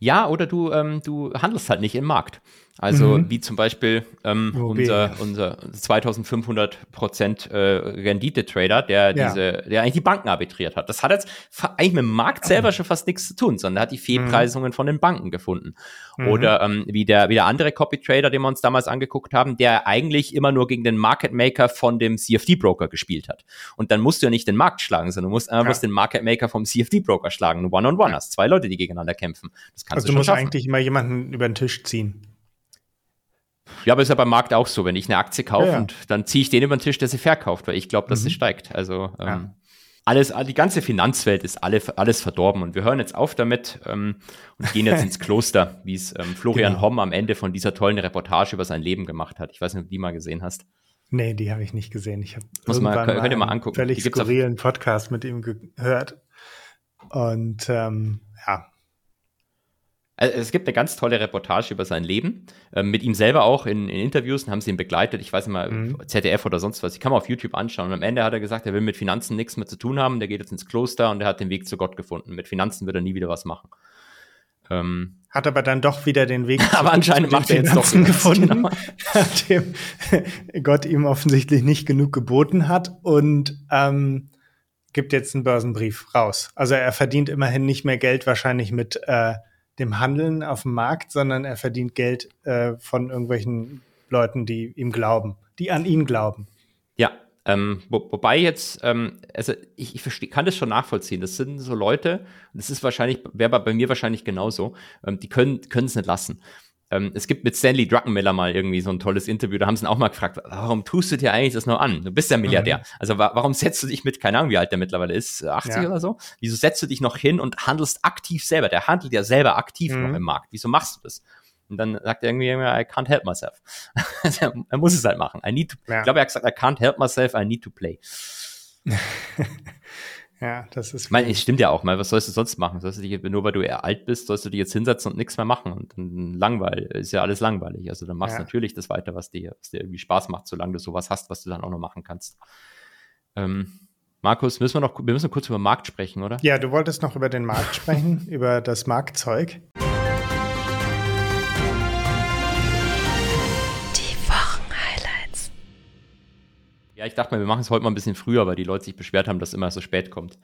Ja, oder du, ähm, du handelst halt nicht im Markt. Also mhm. wie zum Beispiel ähm, unser, unser 2500 Prozent äh, Rendite-Trader, der ja. diese, der eigentlich die Banken arbitriert hat. Das hat jetzt eigentlich mit dem Markt selber schon fast nichts zu tun, sondern hat die Fehlpreisungen mhm. von den Banken gefunden. Mhm. Oder ähm, wie, der, wie der andere Copy-Trader, den wir uns damals angeguckt haben, der eigentlich immer nur gegen den Market Maker von dem CFD-Broker gespielt hat. Und dann musst du ja nicht den Markt schlagen, sondern du musst, äh, ja. musst den Market Maker vom CFD-Broker schlagen. One-on-one -on -one hast zwei Leute, die gegeneinander kämpfen. Das kannst also du, du musst schaffen. eigentlich immer jemanden über den Tisch ziehen. Ja, aber ist ja beim Markt auch so. Wenn ich eine Aktie kaufe ja, ja. und dann ziehe ich den über den Tisch, der sie verkauft, weil ich glaube, dass mhm. sie steigt. Also ähm, ja. alles, die ganze Finanzwelt ist alle, alles verdorben und wir hören jetzt auf damit ähm, und gehen jetzt (laughs) ins Kloster, wie es ähm, Florian genau. Homm am Ende von dieser tollen Reportage über sein Leben gemacht hat. Ich weiß nicht, ob du die mal gesehen hast. Nee, die habe ich nicht gesehen. Ich habe mal, könnt, könnt ihr mal angucken. Völlig skurrilen Podcast mit ihm gehört. Und ähm, also es gibt eine ganz tolle Reportage über sein Leben, äh, mit ihm selber auch in, in, Interviews, haben sie ihn begleitet, ich weiß nicht mal, mhm. ZDF oder sonst was, ich kann man auf YouTube anschauen. Und am Ende hat er gesagt, er will mit Finanzen nichts mehr zu tun haben, der geht jetzt ins Kloster und er hat den Weg zu Gott gefunden. Mit Finanzen wird er nie wieder was machen. Ähm, hat aber dann doch wieder den Weg (laughs) aber anscheinend macht er jetzt doch gefunden, genau. (laughs) nachdem Gott ihm offensichtlich nicht genug geboten hat und ähm, gibt jetzt einen Börsenbrief raus. Also er verdient immerhin nicht mehr Geld wahrscheinlich mit äh, dem Handeln auf dem Markt, sondern er verdient Geld äh, von irgendwelchen Leuten, die ihm glauben, die an ihn glauben. Ja, ähm, wo, wobei jetzt, ähm, also ich, ich versteh, kann das schon nachvollziehen. Das sind so Leute, das ist wahrscheinlich, wäre bei mir wahrscheinlich genauso, ähm, die können es nicht lassen. Ähm, es gibt mit Stanley Druckenmiller mal irgendwie so ein tolles Interview, da haben sie ihn auch mal gefragt, warum tust du dir eigentlich das nur an? Du bist ja Milliardär. Mhm. Also wa warum setzt du dich mit, keine Ahnung, wie alt der mittlerweile ist, 80 ja. oder so? Wieso setzt du dich noch hin und handelst aktiv selber? Der handelt ja selber aktiv mhm. noch im Markt. Wieso machst du das? Und dann sagt er irgendwie, I can't help myself. (laughs) er muss es halt machen. I need to, ja. Ich glaube, er hat gesagt, I can't help myself, I need to play. (laughs) Ja, das ist. Ich meine, es stimmt ja auch mal. Was sollst du sonst machen? Sollst du dich, nur weil du eher alt bist, sollst du dich jetzt hinsetzen und nichts mehr machen und dann langweil, ist ja alles langweilig. Also dann machst du ja. natürlich das weiter, was dir, was dir irgendwie Spaß macht, solange du sowas hast, was du dann auch noch machen kannst. Ähm, Markus, müssen wir noch, wir müssen kurz über Markt sprechen, oder? Ja, du wolltest noch über den Markt sprechen, (laughs) über das Marktzeug. Ja, ich dachte mal, wir machen es heute mal ein bisschen früher, weil die Leute sich beschwert haben, dass es immer so spät kommt.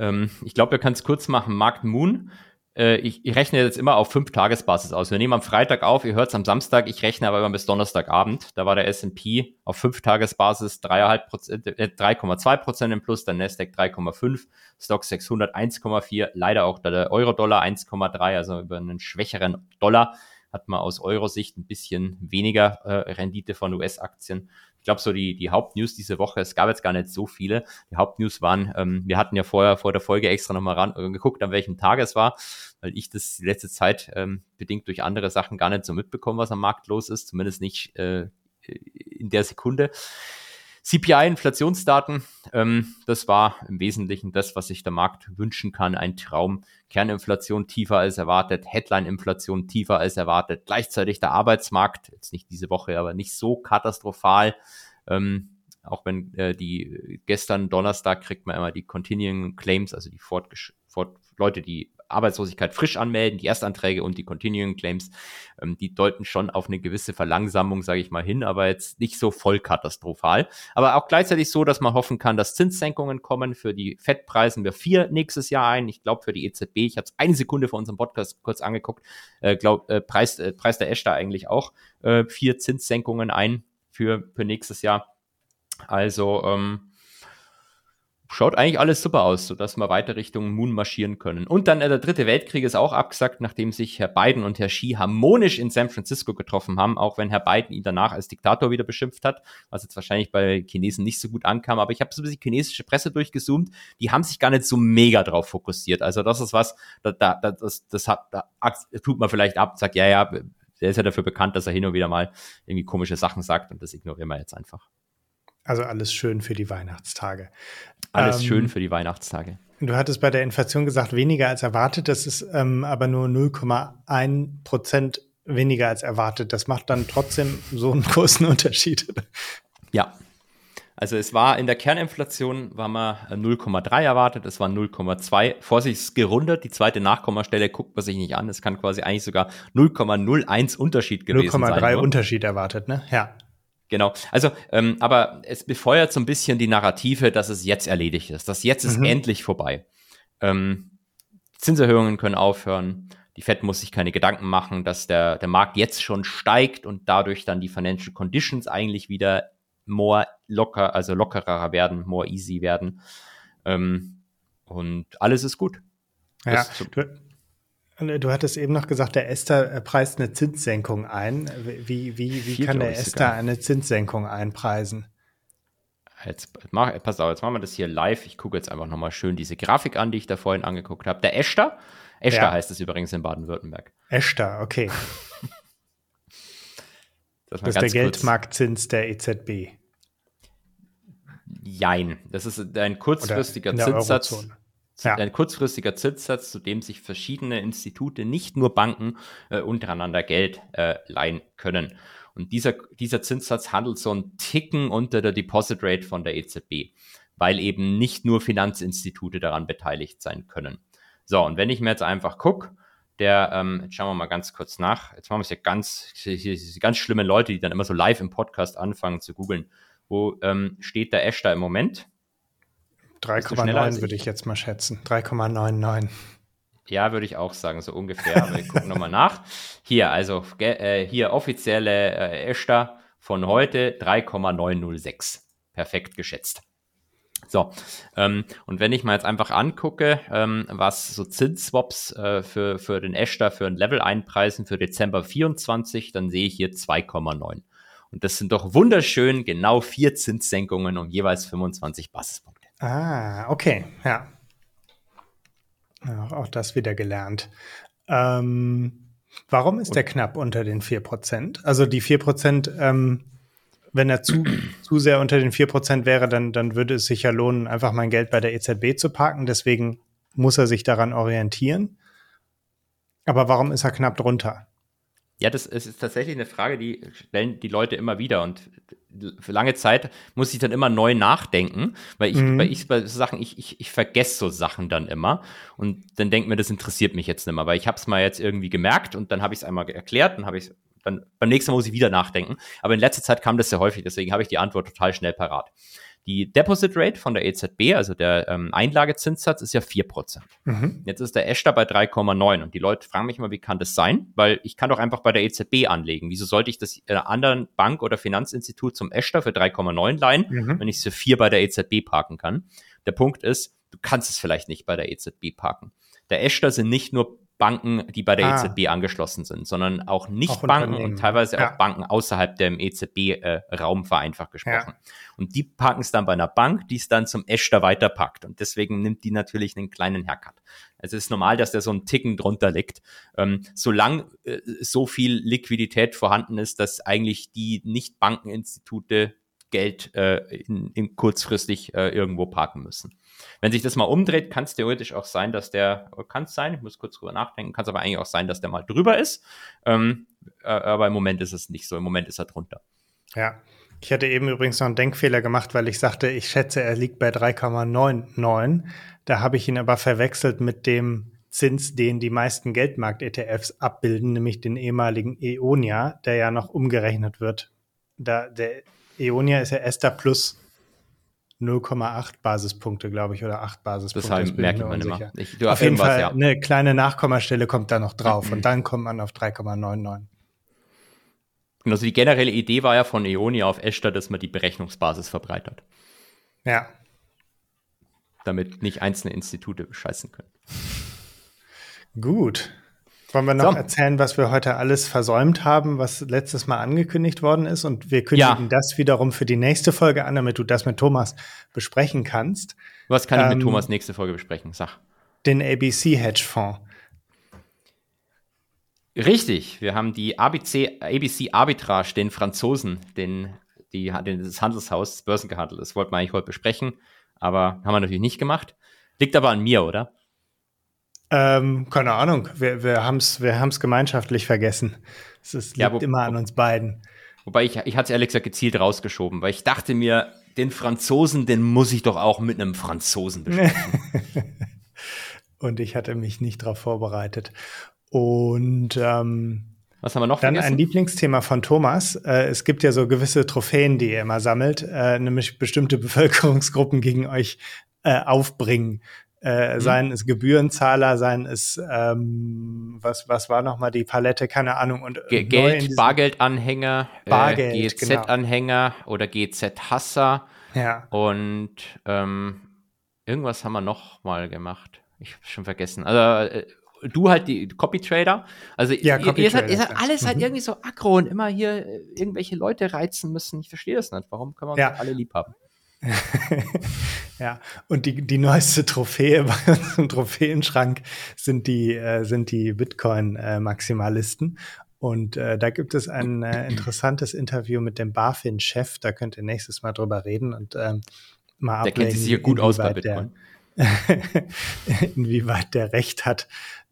Ähm, ich glaube, wir können es kurz machen. Markt Moon. Äh, ich, ich, rechne jetzt immer auf fünf Tagesbasis aus. Wir nehmen am Freitag auf, ihr hört es am Samstag, ich rechne aber immer bis Donnerstagabend. Da war der S&P auf fünf Tagesbasis 3,2 äh, Prozent im Plus, der Nasdaq 3,5, Stock 600 1,4, leider auch der Euro-Dollar 1,3, also über einen schwächeren Dollar hat man aus Euro-Sicht ein bisschen weniger äh, Rendite von US-Aktien ich glaube, so die, die Hauptnews diese Woche, es gab jetzt gar nicht so viele. Die Hauptnews waren, ähm, wir hatten ja vorher vor der Folge extra nochmal ran, äh, geguckt, an welchem Tag es war, weil ich das die letzte Zeit ähm, bedingt durch andere Sachen gar nicht so mitbekommen, was am Markt los ist, zumindest nicht äh, in der Sekunde. CPI-Inflationsdaten, ähm, das war im Wesentlichen das, was sich der Markt wünschen kann. Ein Traum. Kerninflation tiefer als erwartet, Headline-Inflation tiefer als erwartet. Gleichzeitig der Arbeitsmarkt, jetzt nicht diese Woche, aber nicht so katastrophal. Ähm, auch wenn äh, die gestern Donnerstag kriegt man immer die Continuing Claims, also die fort Leute, die Arbeitslosigkeit frisch anmelden, die Erstanträge und die Continuing Claims, ähm, die deuten schon auf eine gewisse Verlangsamung, sage ich mal, hin, aber jetzt nicht so voll katastrophal. Aber auch gleichzeitig so, dass man hoffen kann, dass Zinssenkungen kommen. Für die Fettpreisen wir vier nächstes Jahr ein. Ich glaube, für die EZB, ich habe es eine Sekunde vor unserem Podcast kurz angeguckt, äh, glaub, äh, preist, äh, preist der Esch da eigentlich auch äh, vier Zinssenkungen ein für, für nächstes Jahr. Also, ähm, schaut eigentlich alles super aus, sodass wir weiter Richtung Moon marschieren können. Und dann äh, der dritte Weltkrieg ist auch abgesagt, nachdem sich Herr Biden und Herr Xi harmonisch in San Francisco getroffen haben, auch wenn Herr Biden ihn danach als Diktator wieder beschimpft hat, was jetzt wahrscheinlich bei Chinesen nicht so gut ankam. Aber ich habe so ein bisschen chinesische Presse durchgezoomt, die haben sich gar nicht so mega drauf fokussiert. Also das ist was, da, da, das, das hat, da tut man vielleicht ab, sagt, ja, ja, der ist ja dafür bekannt, dass er hin und wieder mal irgendwie komische Sachen sagt und das ignorieren wir jetzt einfach. Also alles schön für die Weihnachtstage. Alles ähm, schön für die Weihnachtstage. Du hattest bei der Inflation gesagt, weniger als erwartet. Das ist ähm, aber nur 0,1 Prozent weniger als erwartet. Das macht dann trotzdem so einen (laughs) großen Unterschied. Ja. Also es war in der Kerninflation war man 0,3 erwartet, es war 0,2. Vorsichtig gerundet, die zweite Nachkommastelle guckt man sich nicht an. Es kann quasi eigentlich sogar 0,01 Unterschied gewesen 0, sein. 0,3 Unterschied erwartet, ne? Ja. Genau. Also, ähm, aber es befeuert so ein bisschen die Narrative, dass es jetzt erledigt ist, dass jetzt ist mhm. endlich vorbei. Ähm, Zinserhöhungen können aufhören. Die Fed muss sich keine Gedanken machen, dass der, der Markt jetzt schon steigt und dadurch dann die Financial Conditions eigentlich wieder more locker, also lockerer werden, more easy werden. Ähm, und alles ist gut. Ja, du, du, hattest eben noch gesagt, der Esther äh, preist eine Zinssenkung ein. Wie, wie, wie kann der Esther eine Zinssenkung einpreisen? Jetzt mach, pass auf, jetzt machen wir das hier live. Ich gucke jetzt einfach nochmal schön diese Grafik an, die ich da vorhin angeguckt habe. Der Esther, Esther ja. heißt es übrigens in Baden-Württemberg. Esther, okay. (laughs) Das, das ist der Geldmarktzins der EZB. Jein. Das ist ein kurzfristiger Zinssatz. Ja. Ein kurzfristiger Zinssatz, zu dem sich verschiedene Institute, nicht nur Banken, äh, untereinander Geld äh, leihen können. Und dieser, dieser Zinssatz handelt so ein Ticken unter der Deposit Rate von der EZB, weil eben nicht nur Finanzinstitute daran beteiligt sein können. So, und wenn ich mir jetzt einfach gucke, der, ähm, jetzt schauen wir mal ganz kurz nach. Jetzt machen wir es ja ganz, ganz schlimme Leute, die dann immer so live im Podcast anfangen zu googeln. Wo ähm, steht der Ash da im Moment? 3,9 würde ich jetzt mal schätzen. 3,99. Ja, würde ich auch sagen, so ungefähr. Aber wir gucken nochmal nach. Hier, also äh, hier offizielle äh, Eshta von heute 3,906. Perfekt geschätzt. So, ähm, und wenn ich mal jetzt einfach angucke, ähm, was so Zinsswaps äh, für, für den Eshta für ein Level einpreisen für Dezember 24, dann sehe ich hier 2,9. Und das sind doch wunderschön genau vier Zinssenkungen um jeweils 25 Basispunkte. Ah, okay, ja. ja auch das wieder gelernt. Ähm, warum ist der knapp unter den 4%? Also die 4% ähm, wenn er zu, zu sehr unter den 4% wäre, dann, dann würde es sich ja lohnen, einfach mein Geld bei der EZB zu parken. Deswegen muss er sich daran orientieren. Aber warum ist er knapp drunter? Ja, das ist tatsächlich eine Frage, die stellen die Leute immer wieder. Und für lange Zeit muss ich dann immer neu nachdenken, weil ich, mhm. weil ich bei Sachen, ich, ich, ich vergesse so Sachen dann immer. Und dann denke mir, das interessiert mich jetzt nicht mehr, weil ich habe es mal jetzt irgendwie gemerkt und dann habe ich es einmal erklärt, dann habe ich dann beim nächsten Mal muss ich wieder nachdenken. Aber in letzter Zeit kam das sehr häufig, deswegen habe ich die Antwort total schnell parat. Die Deposit Rate von der EZB, also der ähm, Einlagezinssatz, ist ja 4%. Mhm. Jetzt ist der Esch bei 3,9 und die Leute fragen mich immer, wie kann das sein? Weil ich kann doch einfach bei der EZB anlegen. Wieso sollte ich das einer anderen Bank oder Finanzinstitut zum Esch für 3,9 leihen, mhm. wenn ich es für 4 bei der EZB parken kann? Der Punkt ist, du kannst es vielleicht nicht bei der EZB parken. Der Eschter sind nicht nur Banken, die bei der ah. EZB angeschlossen sind, sondern auch Nicht-Banken und teilweise ja. auch Banken außerhalb dem EZB-Raum äh, vereinfacht gesprochen. Ja. Und die packen es dann bei einer Bank, die es dann zum Echter weiterpackt. Und deswegen nimmt die natürlich einen kleinen Haircut. Also es ist normal, dass der so einen Ticken drunter liegt. Ähm, solange äh, so viel Liquidität vorhanden ist, dass eigentlich die Nicht-Bankeninstitute Geld äh, in, in kurzfristig äh, irgendwo parken müssen. Wenn sich das mal umdreht, kann es theoretisch auch sein, dass der, kann es sein, ich muss kurz drüber nachdenken, kann es aber eigentlich auch sein, dass der mal drüber ist. Ähm, äh, aber im Moment ist es nicht so, im Moment ist er drunter. Ja, ich hatte eben übrigens noch einen Denkfehler gemacht, weil ich sagte, ich schätze, er liegt bei 3,99. Da habe ich ihn aber verwechselt mit dem Zins, den die meisten Geldmarkt-ETFs abbilden, nämlich den ehemaligen Eonia, der ja noch umgerechnet wird. Da, der Eonia ist ja Esther plus 0,8 Basispunkte, glaube ich, oder 8 Basispunkte. Deshalb merkt man immer. Ich, auf jeden Fall, ja. eine kleine Nachkommastelle kommt da noch drauf (clears throat) und dann kommt man auf 3,99. Also die generelle Idee war ja von Eonia auf Esther, dass man die Berechnungsbasis verbreitert. Ja. Damit nicht einzelne Institute bescheißen können. Gut. Wollen wir noch so. erzählen, was wir heute alles versäumt haben, was letztes Mal angekündigt worden ist? Und wir kündigen ja. das wiederum für die nächste Folge an, damit du das mit Thomas besprechen kannst. Was kann ich mit ähm, Thomas nächste Folge besprechen? Sag. Den ABC Hedge Fonds. Richtig, wir haben die ABC, ABC Arbitrage, den Franzosen, den, die, den, das Handelshaus, das Börsengehandelt, das wollten wir eigentlich heute besprechen, aber haben wir natürlich nicht gemacht. Liegt aber an mir, oder? Ähm, keine Ahnung, wir, wir haben es wir haben's gemeinschaftlich vergessen. Es ist, liegt ja, wo, immer an uns beiden. Wobei ich, ich hatte es ehrlich gesagt gezielt rausgeschoben, weil ich dachte mir, den Franzosen, den muss ich doch auch mit einem Franzosen besprechen. (laughs) und ich hatte mich nicht darauf vorbereitet. Und ähm, was haben wir noch Dann vergessen? ein Lieblingsthema von Thomas. Äh, es gibt ja so gewisse Trophäen, die ihr immer sammelt, äh, nämlich bestimmte (laughs) Bevölkerungsgruppen gegen euch äh, aufbringen. Äh, mhm. Seien es Gebührenzahler, seien es, ähm, was, was war nochmal die Palette, keine Ahnung. Und Ge Geld, Bargeldanhänger, Bargeld, äh, GZ-Anhänger genau. oder GZ-Hasser. Ja. Und ähm, irgendwas haben wir noch mal gemacht. Ich habe schon vergessen. Also äh, du halt die Copy-Trader. Also ja, ihr, ihr, seid, ihr seid alles halt mhm. halt irgendwie so aggro und immer hier äh, irgendwelche Leute reizen müssen. Ich verstehe das nicht. Warum können wir uns ja. alle lieb haben? (laughs) ja, und die, die neueste Trophäe bei uns im Trophäenschrank sind die, äh, sind die Bitcoin-Maximalisten. und äh, da gibt es ein äh, interessantes Interview mit dem BaFin-Chef. Da könnt ihr nächstes Mal drüber reden und ähm, mal Der kennt sich hier gut aus bei Bitcoin. Der, (laughs) inwieweit der Recht hat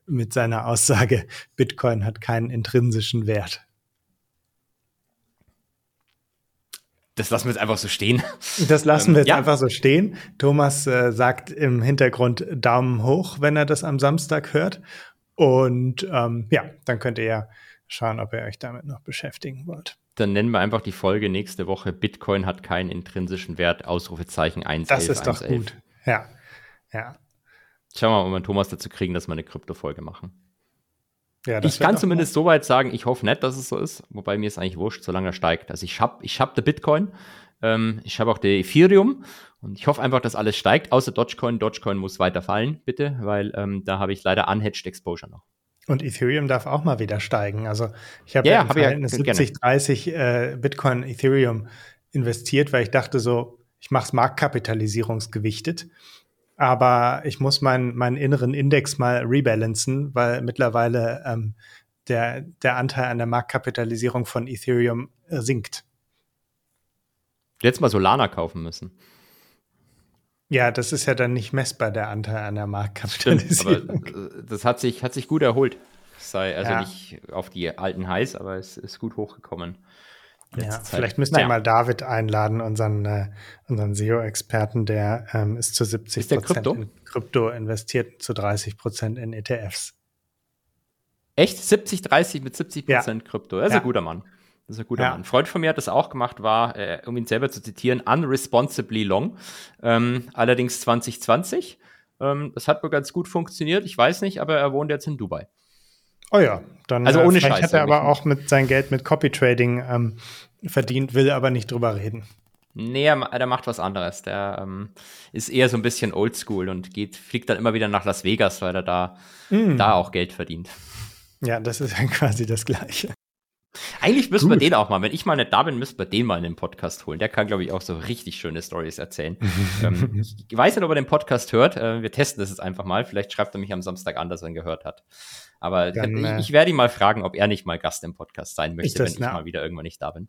mit seiner Aussage, Bitcoin hat keinen intrinsischen Wert. Das lassen wir jetzt einfach so stehen. Das lassen ähm, wir jetzt ja. einfach so stehen. Thomas äh, sagt im Hintergrund Daumen hoch, wenn er das am Samstag hört. Und ähm, ja, dann könnt ihr ja schauen, ob ihr euch damit noch beschäftigen wollt. Dann nennen wir einfach die Folge nächste Woche. Bitcoin hat keinen intrinsischen Wert. Ausrufezeichen 1. Das ist doch 1, gut. Ja. Ja. Schauen wir mal, ob wir Thomas dazu kriegen, dass wir eine Krypto-Folge machen. Ja, ich kann zumindest so weit sagen, ich hoffe nicht, dass es so ist, wobei mir ist eigentlich wurscht, solange er steigt. Also ich habe ich hab den Bitcoin, ähm, ich habe auch den Ethereum und ich hoffe einfach, dass alles steigt, außer Dogecoin. Dogecoin muss weiter fallen, bitte, weil ähm, da habe ich leider unhedged Exposure noch. Und Ethereum darf auch mal wieder steigen. Also ich habe ja, ja, hab ja 70, 30 äh, Bitcoin, Ethereum investiert, weil ich dachte so, ich mache es marktkapitalisierungsgewichtet aber ich muss meinen, meinen inneren Index mal rebalancen, weil mittlerweile ähm, der, der Anteil an der Marktkapitalisierung von Ethereum äh, sinkt. Jetzt mal Solana kaufen müssen. Ja, das ist ja dann nicht messbar, der Anteil an der Marktkapitalisierung. Stimmt, aber äh, das hat sich, hat sich gut erholt. Sei also ja. nicht auf die alten Highs, aber es ist gut hochgekommen. Ja, vielleicht müsst ihr naja. mal David einladen, unseren, äh, unseren SEO-Experten, der ähm, ist zu 70 Prozent Krypto? in Krypto investiert, zu 30 Prozent in ETFs. Echt? 70, 30 mit 70 Prozent ja. Krypto. Das ist ja. ein guter Mann. Das ist ein guter ja. Mann. Ein Freund von mir hat das auch gemacht, war, äh, um ihn selber zu zitieren, unresponsibly long. Ähm, allerdings 2020. Ähm, das hat wohl ganz gut funktioniert. Ich weiß nicht, aber er wohnt jetzt in Dubai. Oh ja, dann also ohne äh, vielleicht hat er aber auch mit sein Geld mit Copy Trading ähm, verdient, will aber nicht drüber reden. Nee, er, der macht was anderes. Der ähm, ist eher so ein bisschen oldschool und geht, fliegt dann immer wieder nach Las Vegas, weil er da, mm. da auch Geld verdient. Ja, das ist (laughs) ja quasi das Gleiche. Eigentlich müssen Gut. wir den auch mal, wenn ich mal nicht da bin, müssen wir den mal in den Podcast holen. Der kann, glaube ich, auch so richtig schöne Stories erzählen. (laughs) ähm, ich weiß nicht, ob er den Podcast hört. Äh, wir testen das jetzt einfach mal. Vielleicht schreibt er mich am Samstag an, dass er ihn gehört hat. Aber Dann, ich, äh, ich, werde ihn mal fragen, ob er nicht mal Gast im Podcast sein möchte, wenn ich na, mal wieder irgendwann nicht da bin.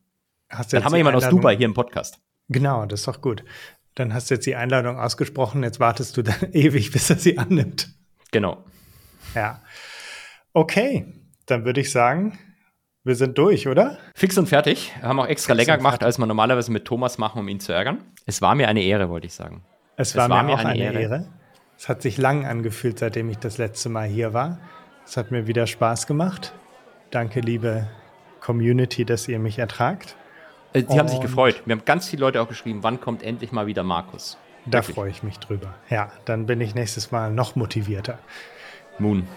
Dann haben wir jemanden aus Dubai hier im Podcast. Genau, das ist doch gut. Dann hast du jetzt die Einladung ausgesprochen. Jetzt wartest du dann (laughs) ewig, bis er sie annimmt. Genau. Ja. Okay, dann würde ich sagen, wir sind durch, oder? Fix und fertig. Wir haben auch extra Fix länger gemacht, fertig. als wir normalerweise mit Thomas machen, um ihn zu ärgern. Es war mir eine Ehre, wollte ich sagen. Es, es war, war, mir auch eine, Ehre. Ehre. Es hat sich lang angefühlt, seitdem ich das letzte Mal hier war. Es hat mir wieder Spaß gemacht. Danke, liebe Community, dass ihr mich ertragt. Äh, sie haben sich gefreut. Wir haben ganz viele Leute auch geschrieben, wann kommt endlich mal wieder Markus. Da freue ich mich drüber. Ja, dann bin ich nächstes Mal noch motivierter. Moon.